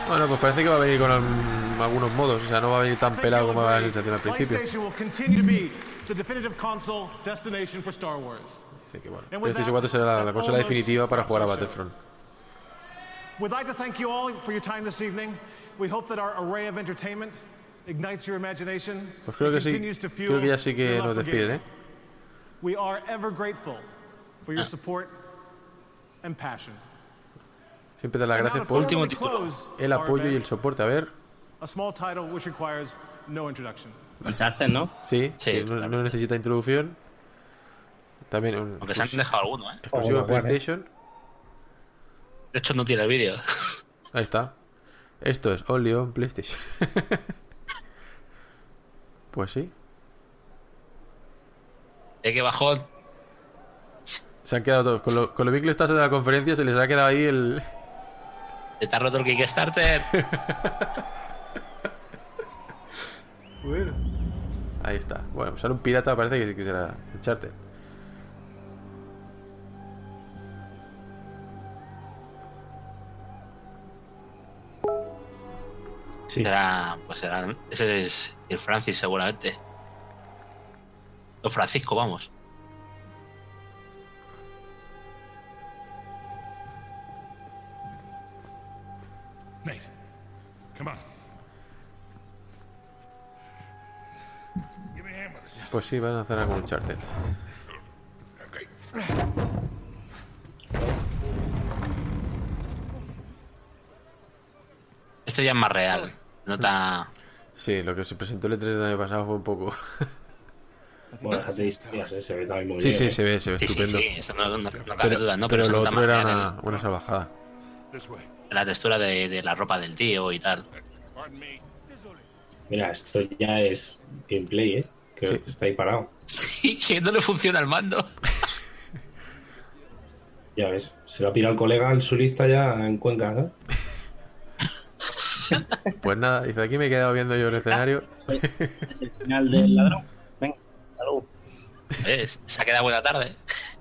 Bueno, pues parece que va a venir con al- algunos modos. O sea, no va a venir tan pelado como la sensación al principio. The definitive console destination for Star Wars. Dice que bueno. PlayStation that, 4 será la, consola definitiva para jugar a Battlefront. We'd like to thank you all for your time this evening. We hope that our array of entertainment ignites your imagination Pues creo and que sí. continues to fuel Creo que ya sí que your love nos for despiden, gaming. ¿eh? We are ever grateful for Ah. your support and passion. Siempre dar las gracias por formally close el apoyo y el soporte. A ver. A small title which requires no introduction. Uncharted, ¿no? Sí, no, no necesita introducción. También un Aunque se han dejado alguno, ¿eh? exclusivo de Bueno, bueno. PlayStation. De hecho, no tiene el vídeo. Ahí está. Esto es Only on PlayStation. pues sí. Es que bajón. Se han quedado todos. Con lo, con lo bien que le estás de la conferencia, se les ha quedado ahí el. Se te ha roto el Kickstarter. Bueno. Ahí está. Bueno, ahora un pirata parece que sí que será Uncharted. Sí. Será, pues será. Ese es el Francis, seguramente. O Francisco, vamos. Pues sí, van a hacer algo Uncharted. Esto ya es más real. Nota. Sí, lo que se presentó el E3 del año pasado fue un poco. Bueno, ¿eh? se ve también muy Sí, bien. sí, ¿eh? se ve, se ve Sí, sí, estupendo. sí, eso no, no- no cabe pero duda, ¿no? pero se lo otro era una buena salvajada. La textura de, de la ropa del tío y tal. Mira, esto ya es gameplay, ¿eh? Que Sí. está ahí parado. Sí, que no le funciona el mando. Ya ves, se lo ha pirado el colega en su lista ya en Cuenca, ¿no? Pues nada, dice aquí me he quedado viendo yo el escenario. Es el final del ladrón. Venga, hasta luego. ¿Ves? Se ha quedado buena tarde.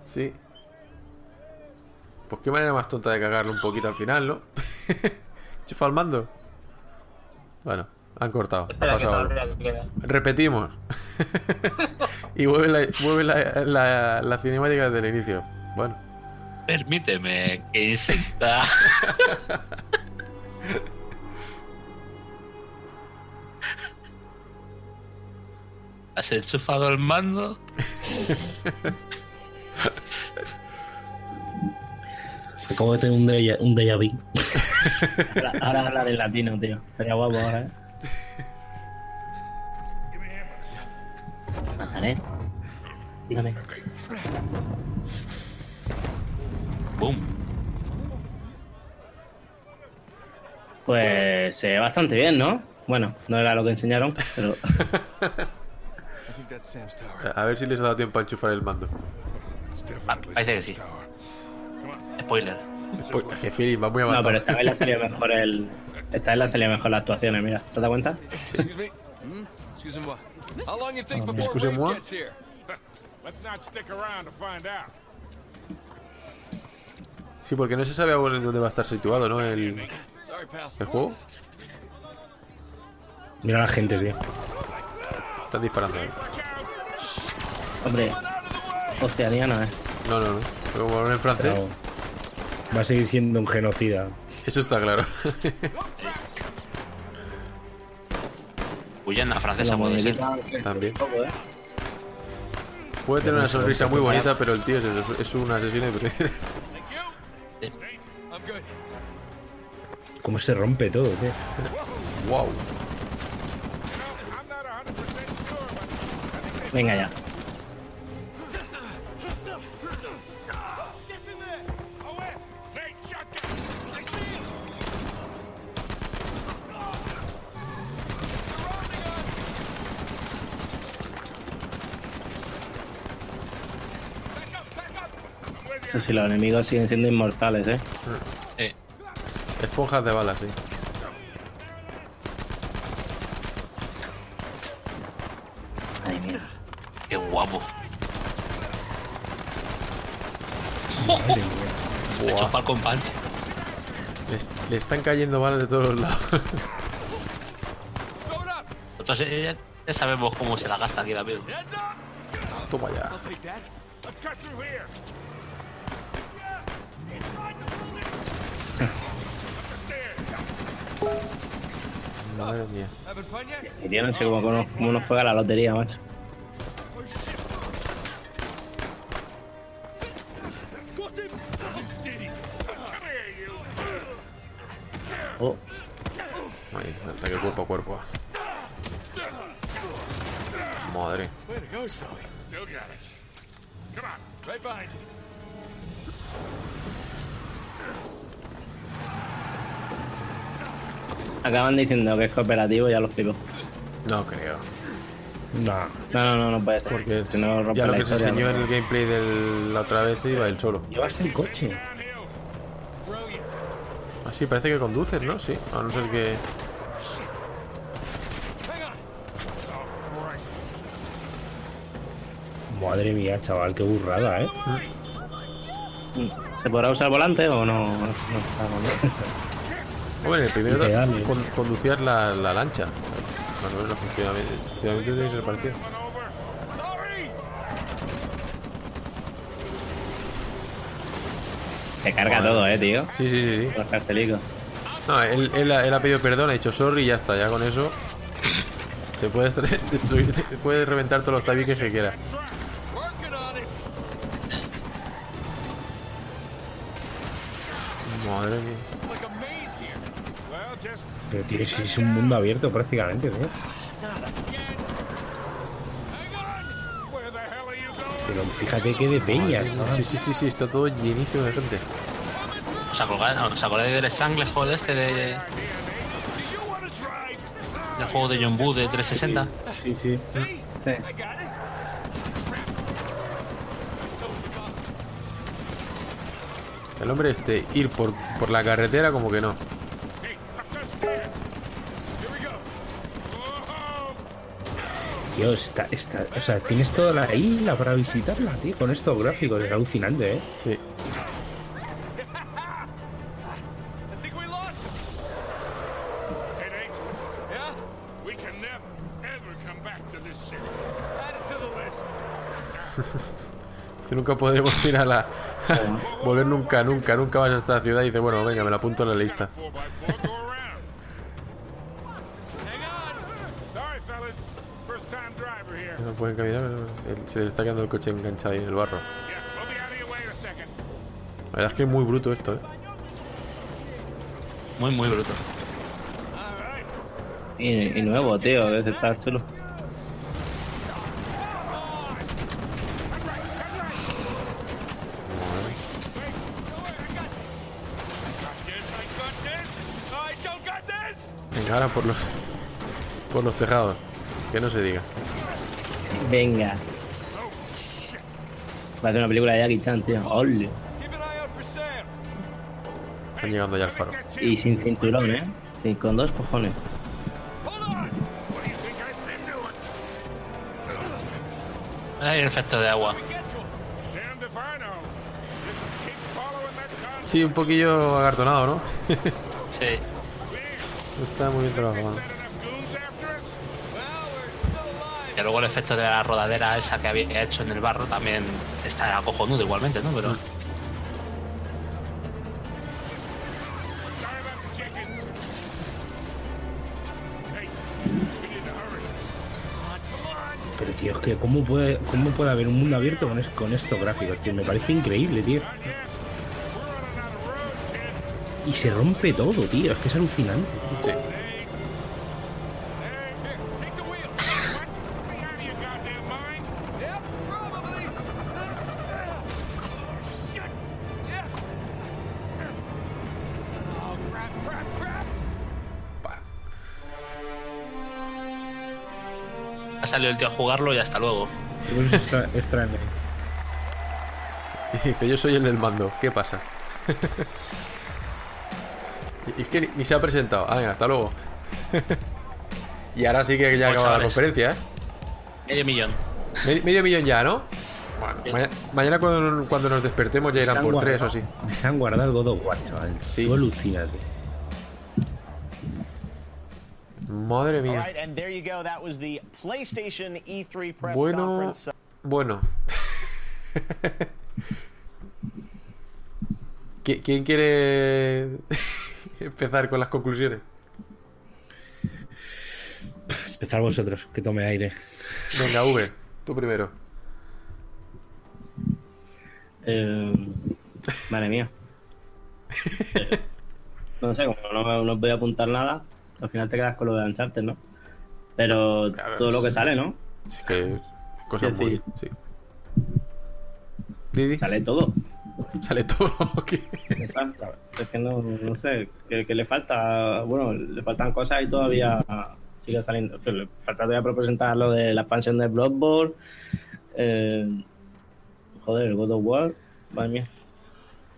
Sí. Pues qué manera más tonta de cagarlo un poquito al final, ¿no? Chufa al mando. Bueno, han cortado. Ha Espera, que pasado algo. todavía queda. Repetimos. y vuelve, la, vuelve la, la, la cinemática desde el inicio. Bueno, Permíteme que insista. ¿Has enchufado el mando? Acabo de tener un déjà, un déjà vu. ahora, ahora hablar en latino, tío. Estaría guapo ahora, ¿eh? Boom. Pues se ve bastante bien, ¿no? Bueno, no era lo que enseñaron, pero. A ver si les ha dado tiempo a enchufar el mando. Ah, parece que sí. Spoiler. Uy, que Philip va muy No, avanzado. pero esta vez le salió mejor el. Esta vez le salió mejor las actuaciones, mira. ¿Te das cuenta? Excuse me? Sí, porque no se sabe aún en dónde va a estar situado, ¿no? El, el juego. Mira la gente, tío. Están disparando. ahí. Hombre, Oceaniana, ¿eh? No, no, no. Pero como en francés. Pero va a seguir siendo un genocida. Eso está claro. Guyana francesa puede ser. También. Puede tener una sonrisa muy bonita, pero el tío es, es un asesino. Cómo se rompe todo, tío. Wow. Venga ya. Eso sí, los enemigos siguen siendo inmortales, ¿eh? Eh, Esponjas de balas, sí. Ay, mira. qué guapo. Le he hecho Falcon Punch. Le, le están cayendo balas de todos los lados. Nosotros eh, ya, ya sabemos cómo se la gasta aquí la piel. Toma ya. I'll take that. Let's cut through here. Madre mía. Y tío, no sé cómo, cómo, cómo nos juega la lotería, macho. Oh, Ahí, ataque cuerpo a cuerpo. Madre. Acaban diciendo que es cooperativo, ya lo explico. No creo. No, no, no, no puede ser. Porque si no rompe ya lo que se enseñó no. en el gameplay de la otra vez iba él solo. Llevas el coche. Así parece que conduces, ¿no? Sí. A no ser que. Madre mía, chaval, qué burrada, ¿eh? ¿Se podrá usar volante o no? no, no Bueno, el primero con- conducías la, la lancha. Bueno, no funcionamiento, el funcionamiento tiene que ser parecido. Se carga todo, eh, tío. Sí, sí, sí, sí. Los cartelicos. No, él, él ha- él ha pedido perdón, ha dicho sorry y ya está. Ya con eso se puede, destruir- se puede reventar todos los tabiques que quiera. Madre mía. Pero, tío, si es un mundo abierto prácticamente, tío. Pero fíjate que de peña, chaval. Sí, sí, sí, sí, está todo llenísimo de gente. ¿Os acordáis, os acordáis del Stranglehold este de. del juego de John Boo de 360? Sí, sí. Sí. El hombre este, ir por, por la carretera como que no. Tío, está, está, o sea, tienes toda la isla para visitarla, tío, con estos gráficos, es alucinante, ¿eh? Sí. Hey, Nate. Yeah? We can never, ever come back to this city. Add it to the list. Si nunca podremos ir a la. volver nunca, nunca, nunca vas a esta ciudad y dice, bueno, venga, me la apunto en la lista. pueden caminar, él- se le está quedando el coche enganchado ahí en el barro. A. La verdad es que es muy bruto esto, ¿eh? Muy, muy bruto. Y, y nuevo, tío, debe de estar chulo. Venga, ahora por los. Por los tejados. Que no se diga. Venga. Va a hacer una película de Jackie Chan, tío. Ole. Están llegando ya al faro. Y sin cinturón, ¿eh? Sí, con dos cojones. Hay el efecto de agua. Sí, un poquillo agartonado, ¿no? Sí. Está muy bien trabajado. Y luego el efecto de la rodadera esa que había hecho en el barro también está cojonudo igualmente, ¿no? Pero Pero, tío, es que ¿cómo puede, cómo puede haber un mundo abierto con, es- con estos gráficos, tío? Me parece increíble, tío. Y se rompe todo, tío. Es que es alucinante. Sí. Ha salido el tío a jugarlo y hasta luego. Extra- extraño. Y dice, yo soy el del mando. ¿Qué pasa? y es que ni, ni se ha presentado. Ah, venga, hasta luego. y ahora sí que ya acaba la chavales. conferencia, ¿eh? Medio millón. Medi- medio millón ya, ¿no? Bueno, maña- mañana cuando, cuando nos despertemos ya irán por guardado- tres o así. Se han guardado el God of War, chaval. Sí. Tú alucínate. E3 press Bueno, bueno. ¿Qui- ¿Quién quiere empezar con las conclusiones? Empezar vosotros, que tome aire. Venga, V, tú primero. Eh, madre mía. No sé, como no, me- no os voy a apuntar nada, al final te quedas con lo de Uncharted, ¿no? Pero todo lo que sale, ¿no? Sí, que cosas Sí, muy. sí. Didi. Sale todo. Sale todo. Es que no, no sé, que, que le falta, bueno, le faltan cosas y todavía sigue saliendo. Le falta todavía por presentar lo de la expansión de Bloodborne. Eh, joder, el God of War, madre mía.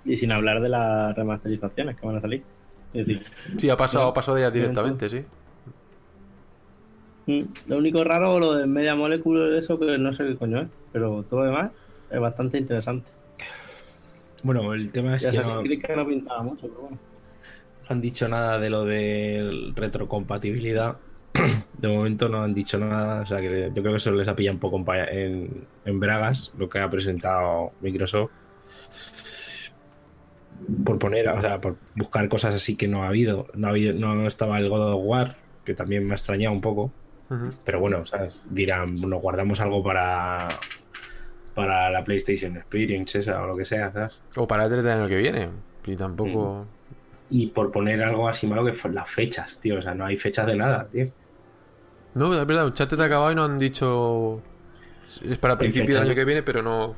Y sin hablar de las remasterizaciones que van a salir. Sí, ha pasado, ha pasado de ellas directamente, sí. Mm, Lo único raro lo de Media Molecule, eso que no sé qué coño es, pero todo lo demás es bastante interesante. Bueno, el tema es Ya que sé, no, creí que no pintaba mucho, pero bueno. no han dicho nada de lo de retrocompatibilidad. De momento no han dicho nada, o sea que yo creo que eso les ha pillado un poco en, en Bragas, lo que ha presentado Microsoft. Por poner, o sea, por buscar cosas así que no ha habido. No, ha habido, no estaba el God of War, que también me ha extrañado un poco. Pero bueno, ¿sabes? dirán, nos guardamos algo para para la PlayStation Experience esa o lo que sea, ¿sabes? O para el 3 del año que viene. Y tampoco. Y por poner algo así malo que las fechas, tío. O sea, no hay fechas de nada, tío. No, es verdad, un chat ha acabado y no han dicho. Es para principio del año que viene, pero no.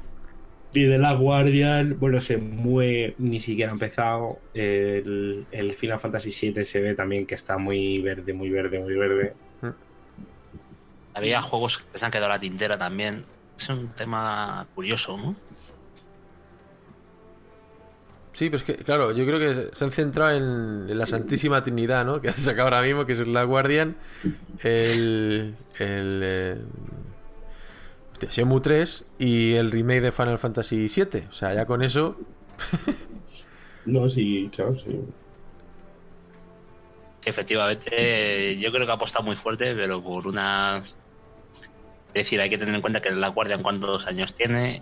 Y de la Guardian, bueno, se mueve, ni siquiera ha empezado. El, el Final Fantasy VII se ve también que está muy verde, muy verde, muy verde. Había juegos que se han quedado a la tintera también. Es un tema curioso, ¿no? Sí, pero es que, claro, yo creo que se han centrado en, en la Santísima Trinidad, ¿no? Que han sacado ahora mismo, que es la Guardian, el. el. Hostia, Shenmue 3 y el remake de Final Fantasy VII. O sea, ya con eso. No, sí, claro, sí. Efectivamente, yo creo que ha apostado muy fuerte, pero por unas. Es decir, hay que tener en cuenta que la Guardian cuántos años tiene.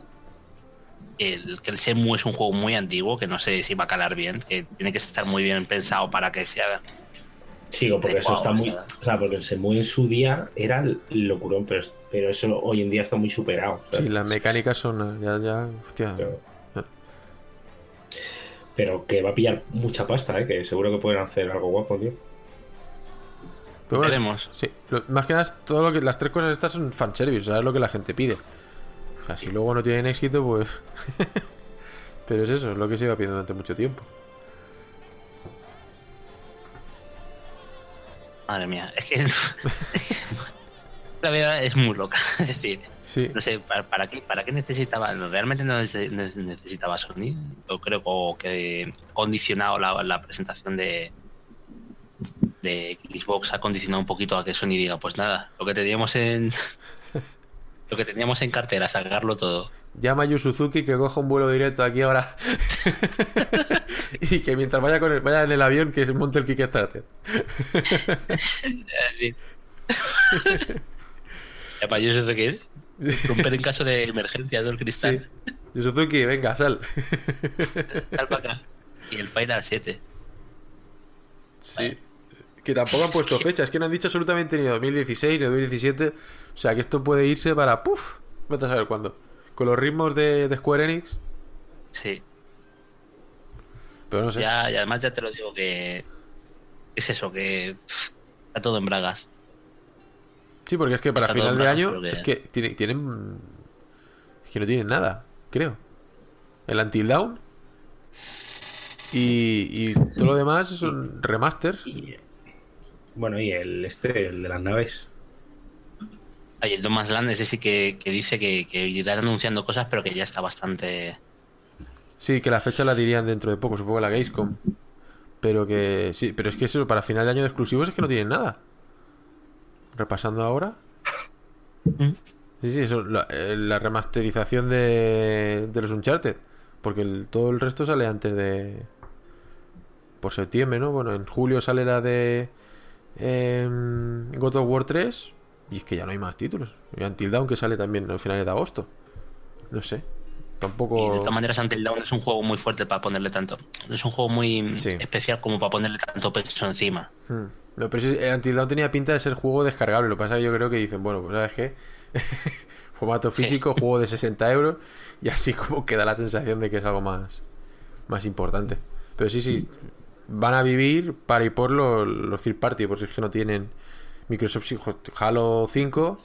El, que el Shenmue es un juego muy antiguo, que no sé si va a calar bien, que tiene que estar muy bien pensado para que se haga. Sigo, porque eso está muy. o sea. Porque el Shenmue en su día era el locurón, pero, pero eso hoy en día está muy superado. Sí, las mecánicas son. Ya, ya. Hostia. Pero que va a pillar mucha pasta, ¿eh? Que seguro que pueden hacer algo guapo, tío. Pero bueno, Veremos. Sí, lo- más que nada, todo lo que, las tres cosas estas son fanservice, o sea, es lo que la gente pide. O sea, si luego no tienen éxito, pues. Pero es eso, es lo que se iba pidiendo durante mucho tiempo. Madre mía, es que. la verdad es muy loca. Es decir, Sí. no sé, ¿para, para qué, ¿para qué necesitaba? no, ¿Realmente no nece- ne- necesitaba Sony? Yo creo que ha condicionado la, la presentación de, de Xbox, ha condicionado un poquito a que Sony diga: Pues nada, lo que teníamos en. lo que teníamos en cartera, sacarlo todo. Llama a Yu Suzuki que coja un vuelo directo aquí ahora. y que mientras vaya, con el- vaya en el avión, que se monte el Kickstarter. Para yo sé que romper en caso de emergencia del cristal. Yu Suzuki, venga, sal. Tal para acá. Y el Final 7. Sí. Que tampoco han puesto fecha, es que no han dicho absolutamente ni 2016 ni 2017. O sea que esto puede irse para. ¡Puf! Vete a saber cuándo. Con los ritmos de, de Square Enix. Sí. Pero no sé. Ya, y además ya te lo digo que es eso, que pff, está todo en bragas. Sí, porque es que para Está final de año. que- Es que tienen, tienen. Es que no tienen nada, creo. El Until Dawn. Y, y todo lo demás son remasters. Bueno, y el este, el de las naves. Ay, el Thomas Land, ese sí que, que dice que, que irán anunciando cosas, pero que ya está bastante. Sí, que la fecha la dirían dentro de poco, supongo la Gamescom. Pero que. Sí, pero es que eso para final de año de exclusivos es que no tienen nada. Repasando ahora. Sí, sí, eso, la, eh, remasterización de, los Uncharted. Porque todo el resto sale antes de. Por septiembre, ¿no? Bueno, en julio sale la de. em, God of War 3. Y es que ya no hay más títulos. Y Until Dawn que sale también a finales de agosto. No sé. Tampoco. Y de todas maneras, Until Dawn es un juego muy fuerte para ponerle tanto. Es un juego muy especial como para ponerle tanto peso encima. Hmm. No, pero sí, Until Dawn tenía pinta de ser juego descargable. Lo que pasa es que yo creo que dicen, bueno, pues sabes qué. Formato físico, juego de 60 euros. Y así como queda la sensación de que es algo más, más importante. Pero sí, sí. Van a vivir para y por los, los third party, por si es que no tienen Microsoft Halo 5,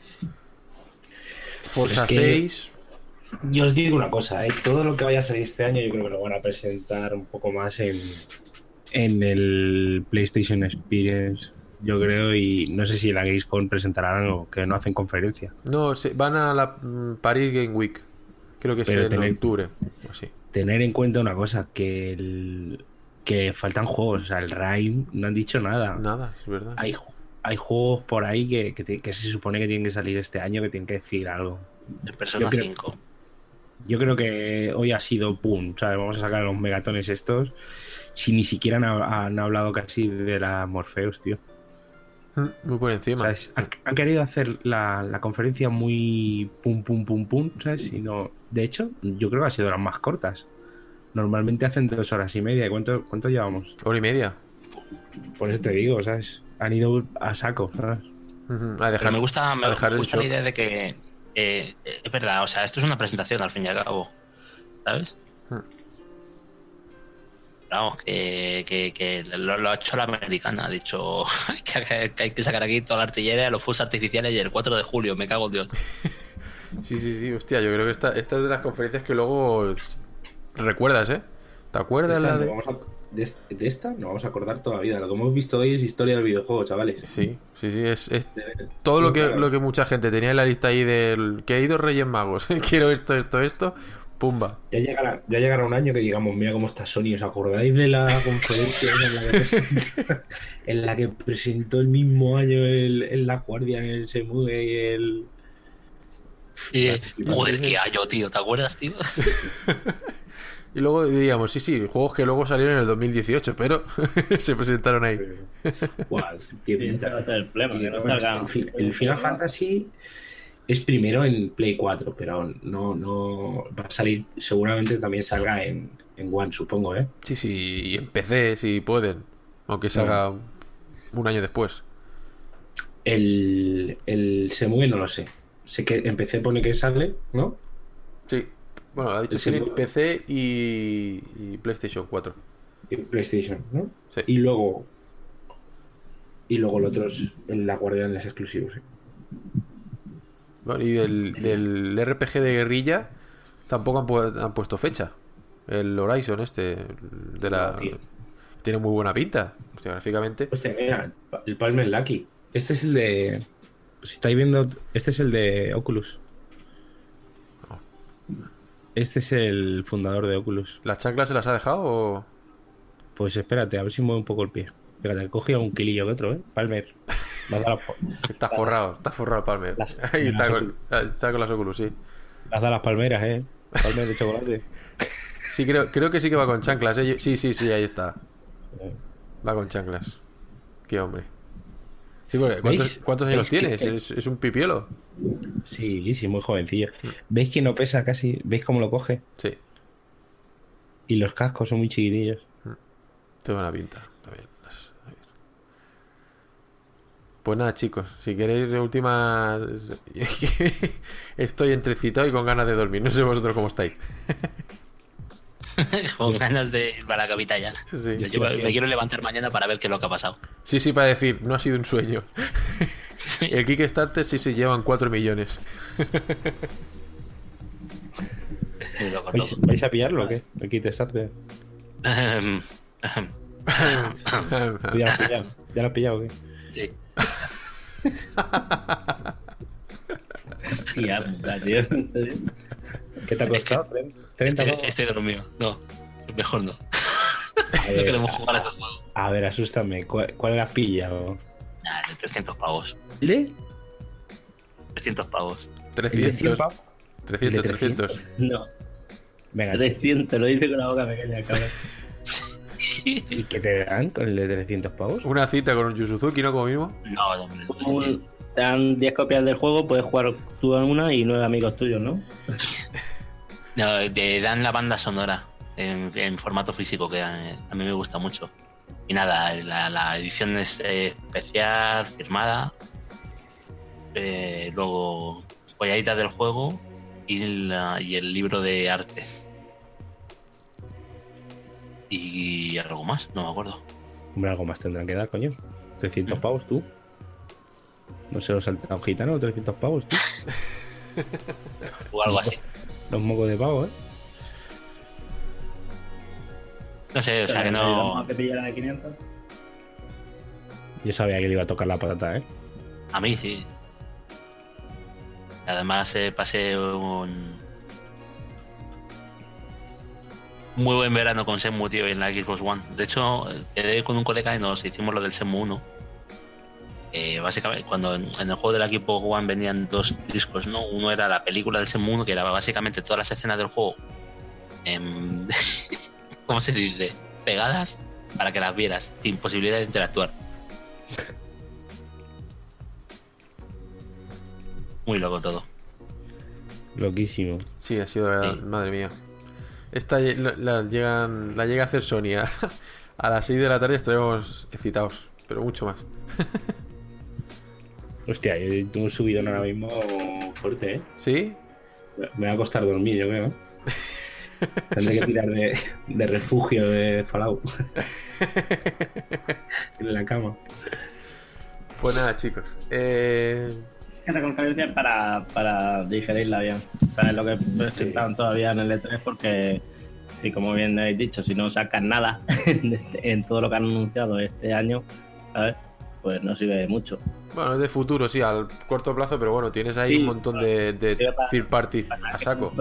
Forza Es que 6. Yo os digo una cosa, ¿eh? todo lo que vaya a salir este año yo creo que lo van a presentar un poco más en, en el PlayStation Experience, yo creo, y no sé si la Gamescom presentarán algo, que no hacen conferencia. No, se- van a la mm, Paris Game Week. Creo que es en octubre. así. Tener en cuenta una cosa, que el, que faltan juegos, o sea, el Rime no han dicho nada. Nada, es verdad. Hay, hay juegos por ahí que, que, se supone que tienen que salir este año, que tienen que decir algo. El Persona creo- 5. Yo creo que hoy ha sido pum, ¿sabes? Vamos a sacar los megatones estos. Si ni siquiera han, han hablado casi de la Morpheus, tío. Mm, Muy por encima. ¿Sabes? Han, han querido hacer la, la conferencia muy pum, pum, pum, pum, ¿sabes? Y no... De hecho, yo creo que ha sido las más cortas. Normalmente hacen dos horas y media. ¿Y ¿Cuánto, cuánto llevamos? Hora y media. Por eso te digo, ¿sabes? Han ido a saco, ¿sabes? A dejar, Pero me gusta, me a dejar el gusta la idea de que. Eh, es verdad, o sea, esto es una presentación al fin y al cabo. ¿Sabes? Hmm. Vamos, que, que, que lo, lo ha hecho la americana. Ha dicho que, que hay que sacar aquí toda la artillería, los fuegos artificiales y el 4 de julio. Me cago en Dios. Sí, sí, sí, hostia, yo creo que esta, esta es de las conferencias que luego recuerdas, ¿eh? ¿Te acuerdas Esta la de...? vamos a- de, est- de esta no vamos a acordar toda la vida. Lo que hemos visto hoy es historia del videojuego, chavales. Sí, sí, sí, es, es todo lo que, lo que mucha gente tenía en la lista ahí del que ha ido Reyes Magos. Quiero esto, esto, esto. Pumba. Ya llegará, ya llegará un año que digamos, mira cómo está Sony. ¿Os acordáis de la conferencia en la que, presentó- en la que presentó el mismo año el, el La Guardia, el Semue y el. Y, joder, qué hallo, tío. ¿Te acuerdas, tío? Y luego diríamos, sí, sí, juegos que luego salieron en el 2018, pero se presentaron ahí. Guau, qué pinta. va a ser el problema, que no Bueno, salga- el, fi- el Final Fantasy es primero en Play 4, pero no, no va a salir, seguramente también salga en, en One, supongo, ¿eh? Sí, sí, y en PC si pueden. Aunque salga un año después. El, el Semue no lo sé. Sé que en PC pone que sale, ¿no? Sí. Bueno, ha dicho. PC y, y PlayStation 4. Y PlayStation, ¿no? Sí. Y luego. Y luego el otro es el La Guardian es exclusivo, sí. Bueno, y del, del RPG de guerrilla tampoco han, pu- han puesto fecha. El Horizon este, de la... tiene muy buena pinta. Hostia, gráficamente. Hostia, mira, el Palmer Lucky. Este es el de. Si estáis viendo, este es el de Oculus. Este es el fundador de Oculus. ¿Las chanclas se las ha dejado o.? Pues espérate, a ver si mueve un poco el pie. Fíjate, cogía un kilillo que otro, ¿eh? Palmer. Las Está forrado, está forrado Palmer. Ahí las está con, está con las Oculus, sí. le has dado las palmeras, ¿eh? Palmer de chocolate. Sí, creo, creo que sí que va con chanclas. ¿eh? Sí, sí, sí, ahí está. Va con chanclas. Qué hombre. Sí, porque ¿cuántos, años ¿Veis que- tienes? Es, es un pipiolo. Sí, sí, muy jovencillo. ¿Veis que no pesa casi? ¿Veis cómo lo coge? Sí. Y los cascos son muy chiquitillos. Pinta. Bien. Las- a ver. Pues nada, chicos. Si queréis de última. Estoy entrecitado y con ganas de dormir. No sé vosotros cómo estáis. Con ganas de ir para la camita ya. Sí. Yo- yo me quiero levantar mañana para ver qué es lo que ha pasado. Sí, sí, para decir, no ha sido un sueño. El Kickstarter sí se llevan 4 millones. ¿Vais, a pillarlo o qué? Aquí te starter. Ahem, ahem. ¿Tú ya lo has pillado? ¿Ya lo has pillado o qué? Sí. Hostia, puta, tío. ¿Qué te ha costado? ¿30 Estoy, pavos? estoy dormido. No, mejor no. A No ver, queremos jugar a esos juegos. a ver, asústame. ¿Cuál, cuál la has pillado? Nah, de 300 pavos. ¿De? 300 pavos. 300. 300, ¿De 300. No. Venga, 300, lo dice con la boca pequeña, cabrón. ¿Y qué te dan con el de 300 pavos? Una cita con un Yu Suzuki, ¿no? Como mismo. No, no, hombre. Un- Te dan 10 copias del juego, puedes jugar tú en una y nueve amigos tuyos, ¿no? No, te dan la banda sonora en, en formato físico, que a, a mí me gusta mucho. Y nada, la, la edición es eh, especial, firmada. Eh, luego, joyaditas del juego y, la- y el libro de arte. Y algo más, no me acuerdo. Hombre, algo más tendrán que dar, coño. 300 pavos, tú. No se lo salta un gitano, 300 pavos, tú. O algo así. Los mocos de pavo, ¿eh? No sé, o sea que no. que pillar de 500. Yo sabía que le iba a tocar la patata, ¿eh? A mí sí. Además eh, pasé un muy buen verano con Shenmue, tío, en la Xbox One. De hecho, quedé con un colega y nos hicimos lo del Shenmue 1. Eh, básicamente, cuando en, en el juego de la Xbox One venían dos discos, ¿no? Uno era la película del Shenmue 1, que era básicamente todas las escenas del juego. ¿Cómo se dice? Pegadas para que las vieras, sin posibilidad de interactuar. Muy loco todo. Loquísimo. Sí, ha sido. Madre mía. Esta la, la llegan, la llega a hacer Sony a, a las 6 de la tarde estaremos excitados, pero mucho más. Hostia, yo tengo un subidón ahora mismo fuerte, ¿eh? ¿Sí? Me va a costar dormir, yo creo. ¿eh? Tendré que tirar de, de refugio de Fallout. en la cama. Pues nada, chicos. Eh, Esta conferencia es para, para digerirla bien. ¿Sabes lo que presentaron todavía en el E3? Porque, sí, como bien habéis dicho, si no sacan nada en, este- en todo lo que han anunciado este año, ¿sabes? Pues no sirve de mucho. bueno, es de futuro, sí, al corto plazo, pero bueno, tienes ahí Sí, un montón de, de para- third party a saco.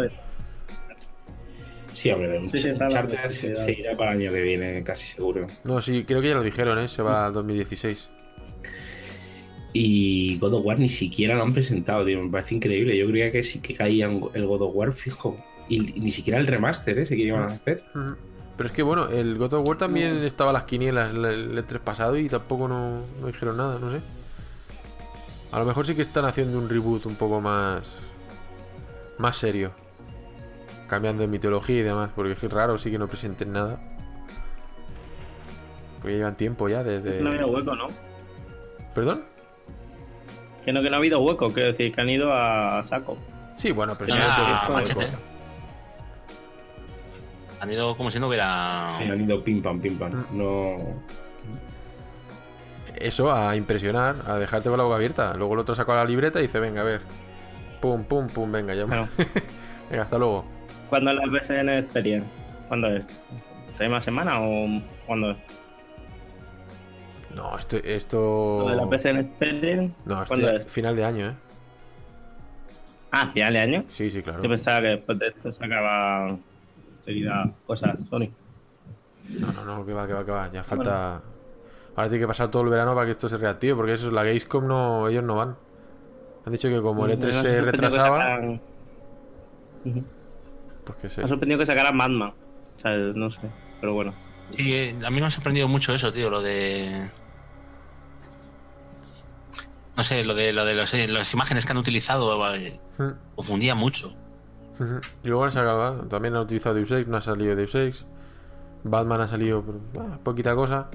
Sí, hombre, un Sí, sí, hablando, se, irá para el año que viene, casi seguro. No, sí, creo que ya lo dijeron, ¿eh? Se va a 2016. Y God of War ni siquiera lo han presentado, tío. Me parece increíble. Yo creía que sí que caía el God of War fijo. Y, ni siquiera el remaster, ¿eh? Se que iban a hacer. Ujú. Pero es que bueno, el God of War también estaba a las quinielas el- el E3 pasado y tampoco no, no dijeron nada, no sé. A lo mejor sí que están haciendo un reboot un poco más. más serio. Cambiando de mitología y demás, porque es raro sí que no presenten nada. Porque llevan tiempo ya desde. No ha habido hueco, ¿no? ¿Perdón? Que no, que no ha habido hueco, quiero decir, que han ido a saco. Sí, bueno, pero Ah, Han ido como si no hubiera. Sí, han ido pim pam, pim pam. No. Eso, a impresionar, a dejarte con la boca abierta. Luego el otro sacó la libreta y dice, venga, a ver. Pum, pum, pum, venga, ya. venga, hasta luego. ¿Cuándo es la PSN Experience? ¿Cuándo es? ¿Esta misma semana o cuándo es? No, esto. esto... ¿Lo de la PSN Experience? No, esto ¿Cuándo ya- es? final de año, ¿eh? Ah, final de año. Sí, sí, claro. Yo pensaba que después de esto sacaba enseguida cosas Sony. No, no, no, que va, que va, que va. Ya falta. Ahora tiene que pasar todo el verano para que esto se reactive, porque eso es la Gamescom, no, ellos no van. Han dicho que como el E3 Me ha se retrasaba, sacaran- Ujú. pues que Me ha sorprendido que sacaran Madman. O sea, no sé, pero bueno. Sí, eh, a mí me ha sorprendido mucho eso, tío, lo de. No sé, lo de, lo de los- eh, las imágenes que han utilizado eh, Hmm. confundía mucho. Y luego han sacado, también han utilizado Deus Ex, no ha salido Deus Ex. Batman ha salido ah, poquita cosa.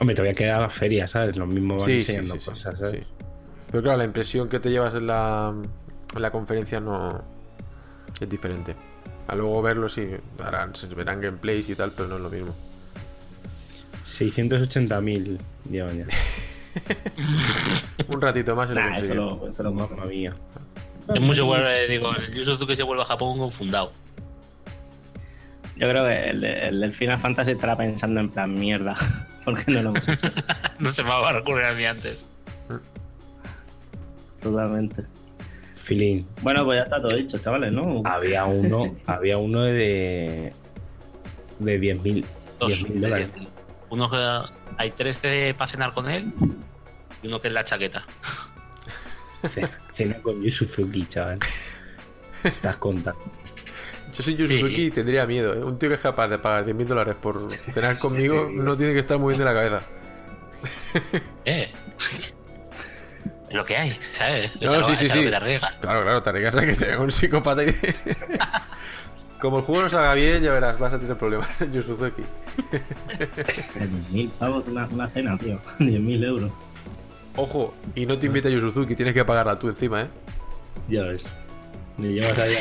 Hombre, todavía queda la feria, ¿sabes? Lo mismo van Sí, sí, enseñando sí, sí, cosas, ¿sabes? sí. Pero claro, la impresión que te llevas en la, en la conferencia no es diferente. A luego verlo, sí, harán, se verán gameplays y tal, pero no es lo mismo. 680.000 llevan ya. Un ratito más y lo Nah, eso conseguimos. lo, eso lo mía. Es mucho vuelve, digo, el Yu Suzuki se vuelve a Japón confundado. Yo creo que el, el del Final Fantasy estará pensando en plan mierda. ¿Por qué no lo hemos hecho? no se me va a recurrir a mí antes. Totalmente. Filín. Bueno, pues ya está todo dicho, chavales, ¿no? Había uno, había uno de. de 10.000 Dos. 10.000 dólares. Uno que hay tres de para cenar con él y uno que es la chaqueta. Cena con Yu Suzuki, chaval. Estás contando. Yo soy Yu Suzuki y tendría miedo. ¿eh? Un tío que es capaz de pagar 10.000 dólares por cenar conmigo no tiene que estar muy bien de la cabeza. Eh. Lo que hay, ¿sabes? Es No, sí, sí, sí. que te arriesgas. Claro, claro, te arriesgas a que te venga un psicópata y... Como el juego no salga bien, ya verás, vas a tener problemas, Yu Suzuki. 10.000 pavos una, una cena, tío. 10.000 euros. Ojo, y no te invita Suzuki, tienes que pagarla tú encima, ¿eh? Ya ves. Me llevas ahí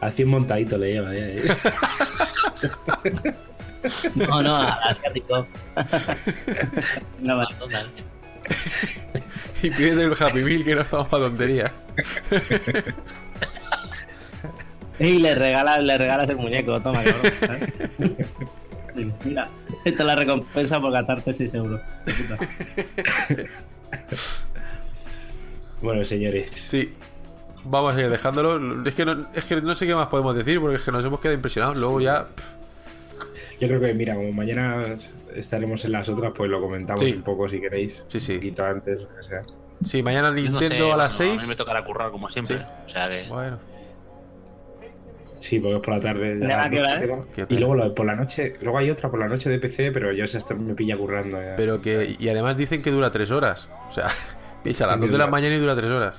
a... Así un montadito le lleva, ya ¿eh? No, no, al asiático. no, vale. Y pide el Happy Meal que no estamos para tonterías. Y le regalas, le regalas el muñeco, toma, cabrón. Sí, Mira, esta es la recompensa por gastarte 6 euros. Bueno, señores. Sí. Vamos a ir dejándolo. Es que, no, es que no sé qué más podemos decir porque es que nos hemos quedado impresionados. Luego ya. Yo creo que, mira, como mañana estaremos en las otras, pues lo comentamos Sí. un poco si queréis. Sí, sí. Un poquito antes, lo que sea. Sí, mañana no Nintendo sé, a las bueno, 6. A mí me tocará currar como siempre. O sea que. Bueno. Sí, porque es por la tarde. Y luego lo por la noche, luego hay otra por la noche de PC, pero yo hasta me pilla currando. ya. Pero que. Y además dicen que dura 3 horas. O sea, piensa a las ¿Qué 2 de la mañana y dura 3 horas.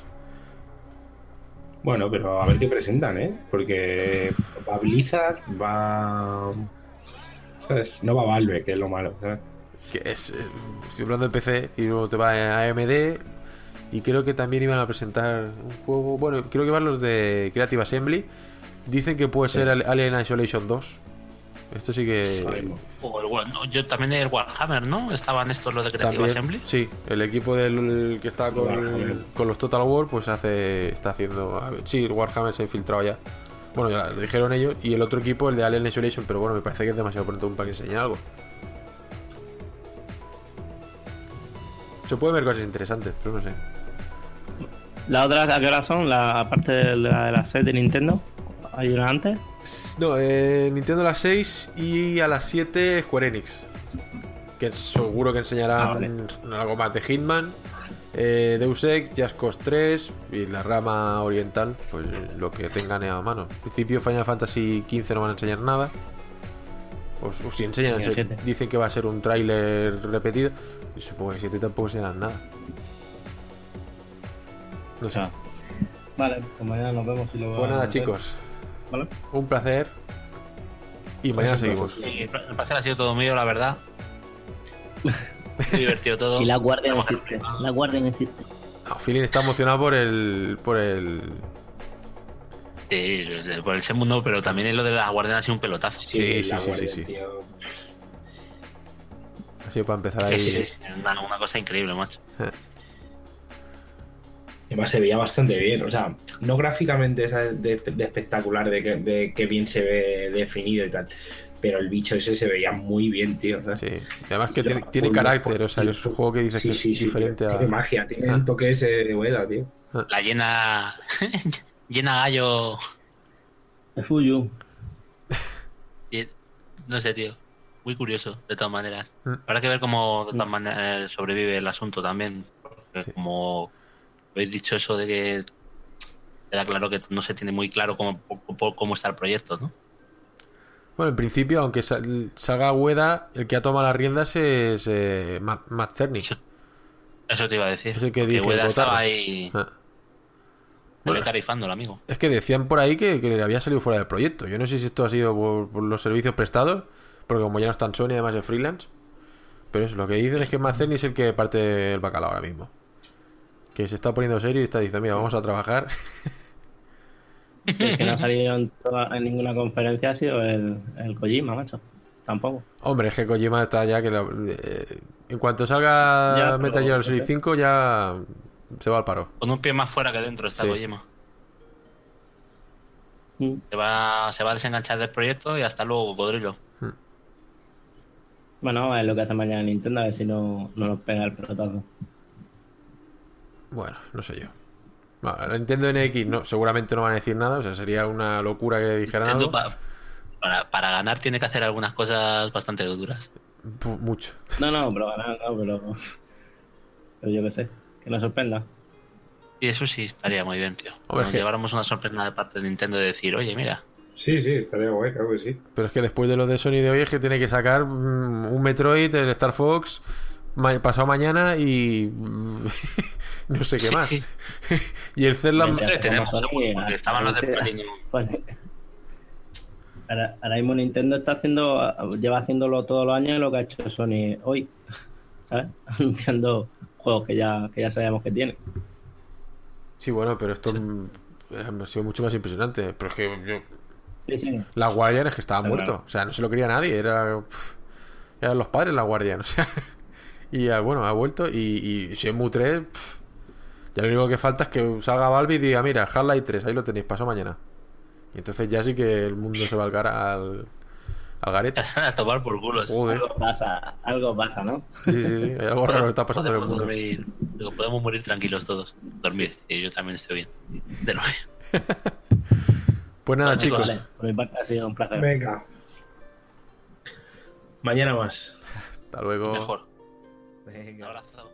Bueno, pero a ver qué presentan, ¿eh? Porque va Blizzard, va. ¿Sabes? No va Valve, que es lo malo, ¿sabes? Que es. eh, Estoy hablando de PC y luego te va a AMD. Y creo que también iban a presentar un juego. Bueno, creo que van los de Creative Assembly. Dicen que puede ser Alien Isolation 2. Esto sí que. O el War- no, yo también el Warhammer, ¿no? Estaban estos los de Creative También, Assembly. Sí, el equipo del que está con, con los Total War, pues hace está haciendo. ver, Sí, el Warhammer se ha infiltrado ya. Bueno, ya lo dijeron ellos. Y el otro equipo, el de Alien Isolation, pero bueno, me parece que es demasiado pronto para que enseñen algo. Se pueden ver cosas interesantes, pero no sé. ¿La otra a qué hora son? La, aparte de la de la set de Nintendo. ¿Hay una antes? No, eh, Nintendo a las 6 y a las 7 Square Enix. Que seguro que enseñarán Ah, vale. algo más de Hitman, eh, Deus Ex, Just Cause 3 y la rama oriental, pues lo que tengan a mano. En principio Final Fantasy XV no van a enseñar nada. O, o si enseñan, se- dicen que va a ser un tráiler repetido. Y supongo que 7 tampoco enseñarán nada. No sé. Vale, pues mañana nos vemos y lo Pues nada, chicos. Vale. Un placer. Y mañana Pues seguimos. Sí, el placer ha sido todo mío, la verdad. Muy divertido todo. Y la guardia no existe. La guardia no existe. No, Feeling está emocionado por el. por el. Sí, por el segundo, pero también en lo de la guardia ha sido un pelotazo. Sí, sí, sí, sí, sí. Así para empezar ahí. Es, es una, una cosa increíble, macho. Eh. Además se veía bastante bien, o sea, no gráficamente de, de espectacular, de que, de que bien se ve definido y tal, pero el bicho ese se veía muy bien, tío. ¿sabes? Sí, además que tiene, tiene carácter, o sea, es un juego que dices Sí, que sí, es sí, diferente a. Tiene magia, tiene Ah. el toque ese de Ueda, tío. La llena. llena gallo. De Fuyu. No sé, tío. Muy curioso, de todas maneras. Mm. Habrá que ver cómo de todas maneras sobrevive el asunto también. Porque como habéis dicho eso de que queda claro que no se tiene muy claro cómo, cómo- está el proyecto, ¿no? Bueno, en principio, aunque sal- salga Ueda, el que ha tomado las riendas es eh, Matt. Eso te iba a decir. Es el que Ueda estaba ahí Ah. tarifando el amigo. Es que decían por ahí que, que le había salido fuera del proyecto. Yo no sé si esto ha sido por, por los servicios prestados, porque como ya no está en Sony, además es freelance. Pero eso, lo que dicen es que Matt Cerny es el que parte el bacalao ahora mismo. Que se está poniendo serio y está diciendo, mira, vamos a trabajar. El que no ha salido en, toda- en ninguna conferencia ha sido el, el Kojima, macho. Tampoco. Hombre, es que Kojima está ya que... la- eh, en cuanto salga Ya, Metal Gear Solid 5 ya se va al paro. Con un pie más fuera que dentro está Sí. Kojima. Mm. Se va, se va a desenganchar del proyecto y hasta luego, cocodrilo. Bueno, es lo que hace mañana Nintendo, a ver si no, no nos pega el pelotazo. Bueno, no sé yo. Bueno, la Nintendo NX no, seguramente no van a decir nada, o sea, sería una locura que dijeran Nintendo algo. pa- para, para ganar tiene que hacer algunas cosas bastante duras. Mucho. No, no, pero ganar, no, pero. Pero yo qué sé, que nos sorprenda. Y eso sí estaría muy bien, tío. Hombre, Nos que- lleváramos una sorpresa de parte de Nintendo de decir, oye, mira, Sí, sí, estaría guay, claro que sí. Pero es que después de lo de Sony de hoy es que tiene que sacar mm, un Metroid, el Star Fox, pasado mañana y mm, no sé qué Sí. más. y el Metroid tenemos, porque estaban los de a- Platinum. Bueno, ahora, ahora mismo Nintendo está haciendo, lleva haciéndolo todos los años lo que ha hecho Sony hoy, ¿sabes? Anunciando juegos que ya, que ya sabíamos que tiene. Sí, bueno, pero esto mm, ha sido mucho más impresionante. Pero es que yo... Sí, sí. La Guardian es que estaba muerto. claro. O sea, no se lo quería nadie. Era... eran los padres la Guardian. O sea... Y ah, bueno, ha vuelto y, y Shenmue 3... pf, ya lo único que falta es que salga Valve y diga, mira, Half-Life 3, ahí lo tenéis, paso mañana. Y entonces ya sí que el mundo se va al, al, al garete. a tomar por culo. Joder. Algo pasa, algo pasa, ¿no? Sí, sí, sí, hay algo raro que está pasando en el Podemos mundo. dormir, digo, podemos morir tranquilos todos. Dormir, y yo también estoy bien. De nuevo. Pues nada, Bueno, chicos, chicos. Vale, por mi parte ha sido un placer. Venga. Mañana más. Hasta luego. Mejor. Venga. Un abrazo.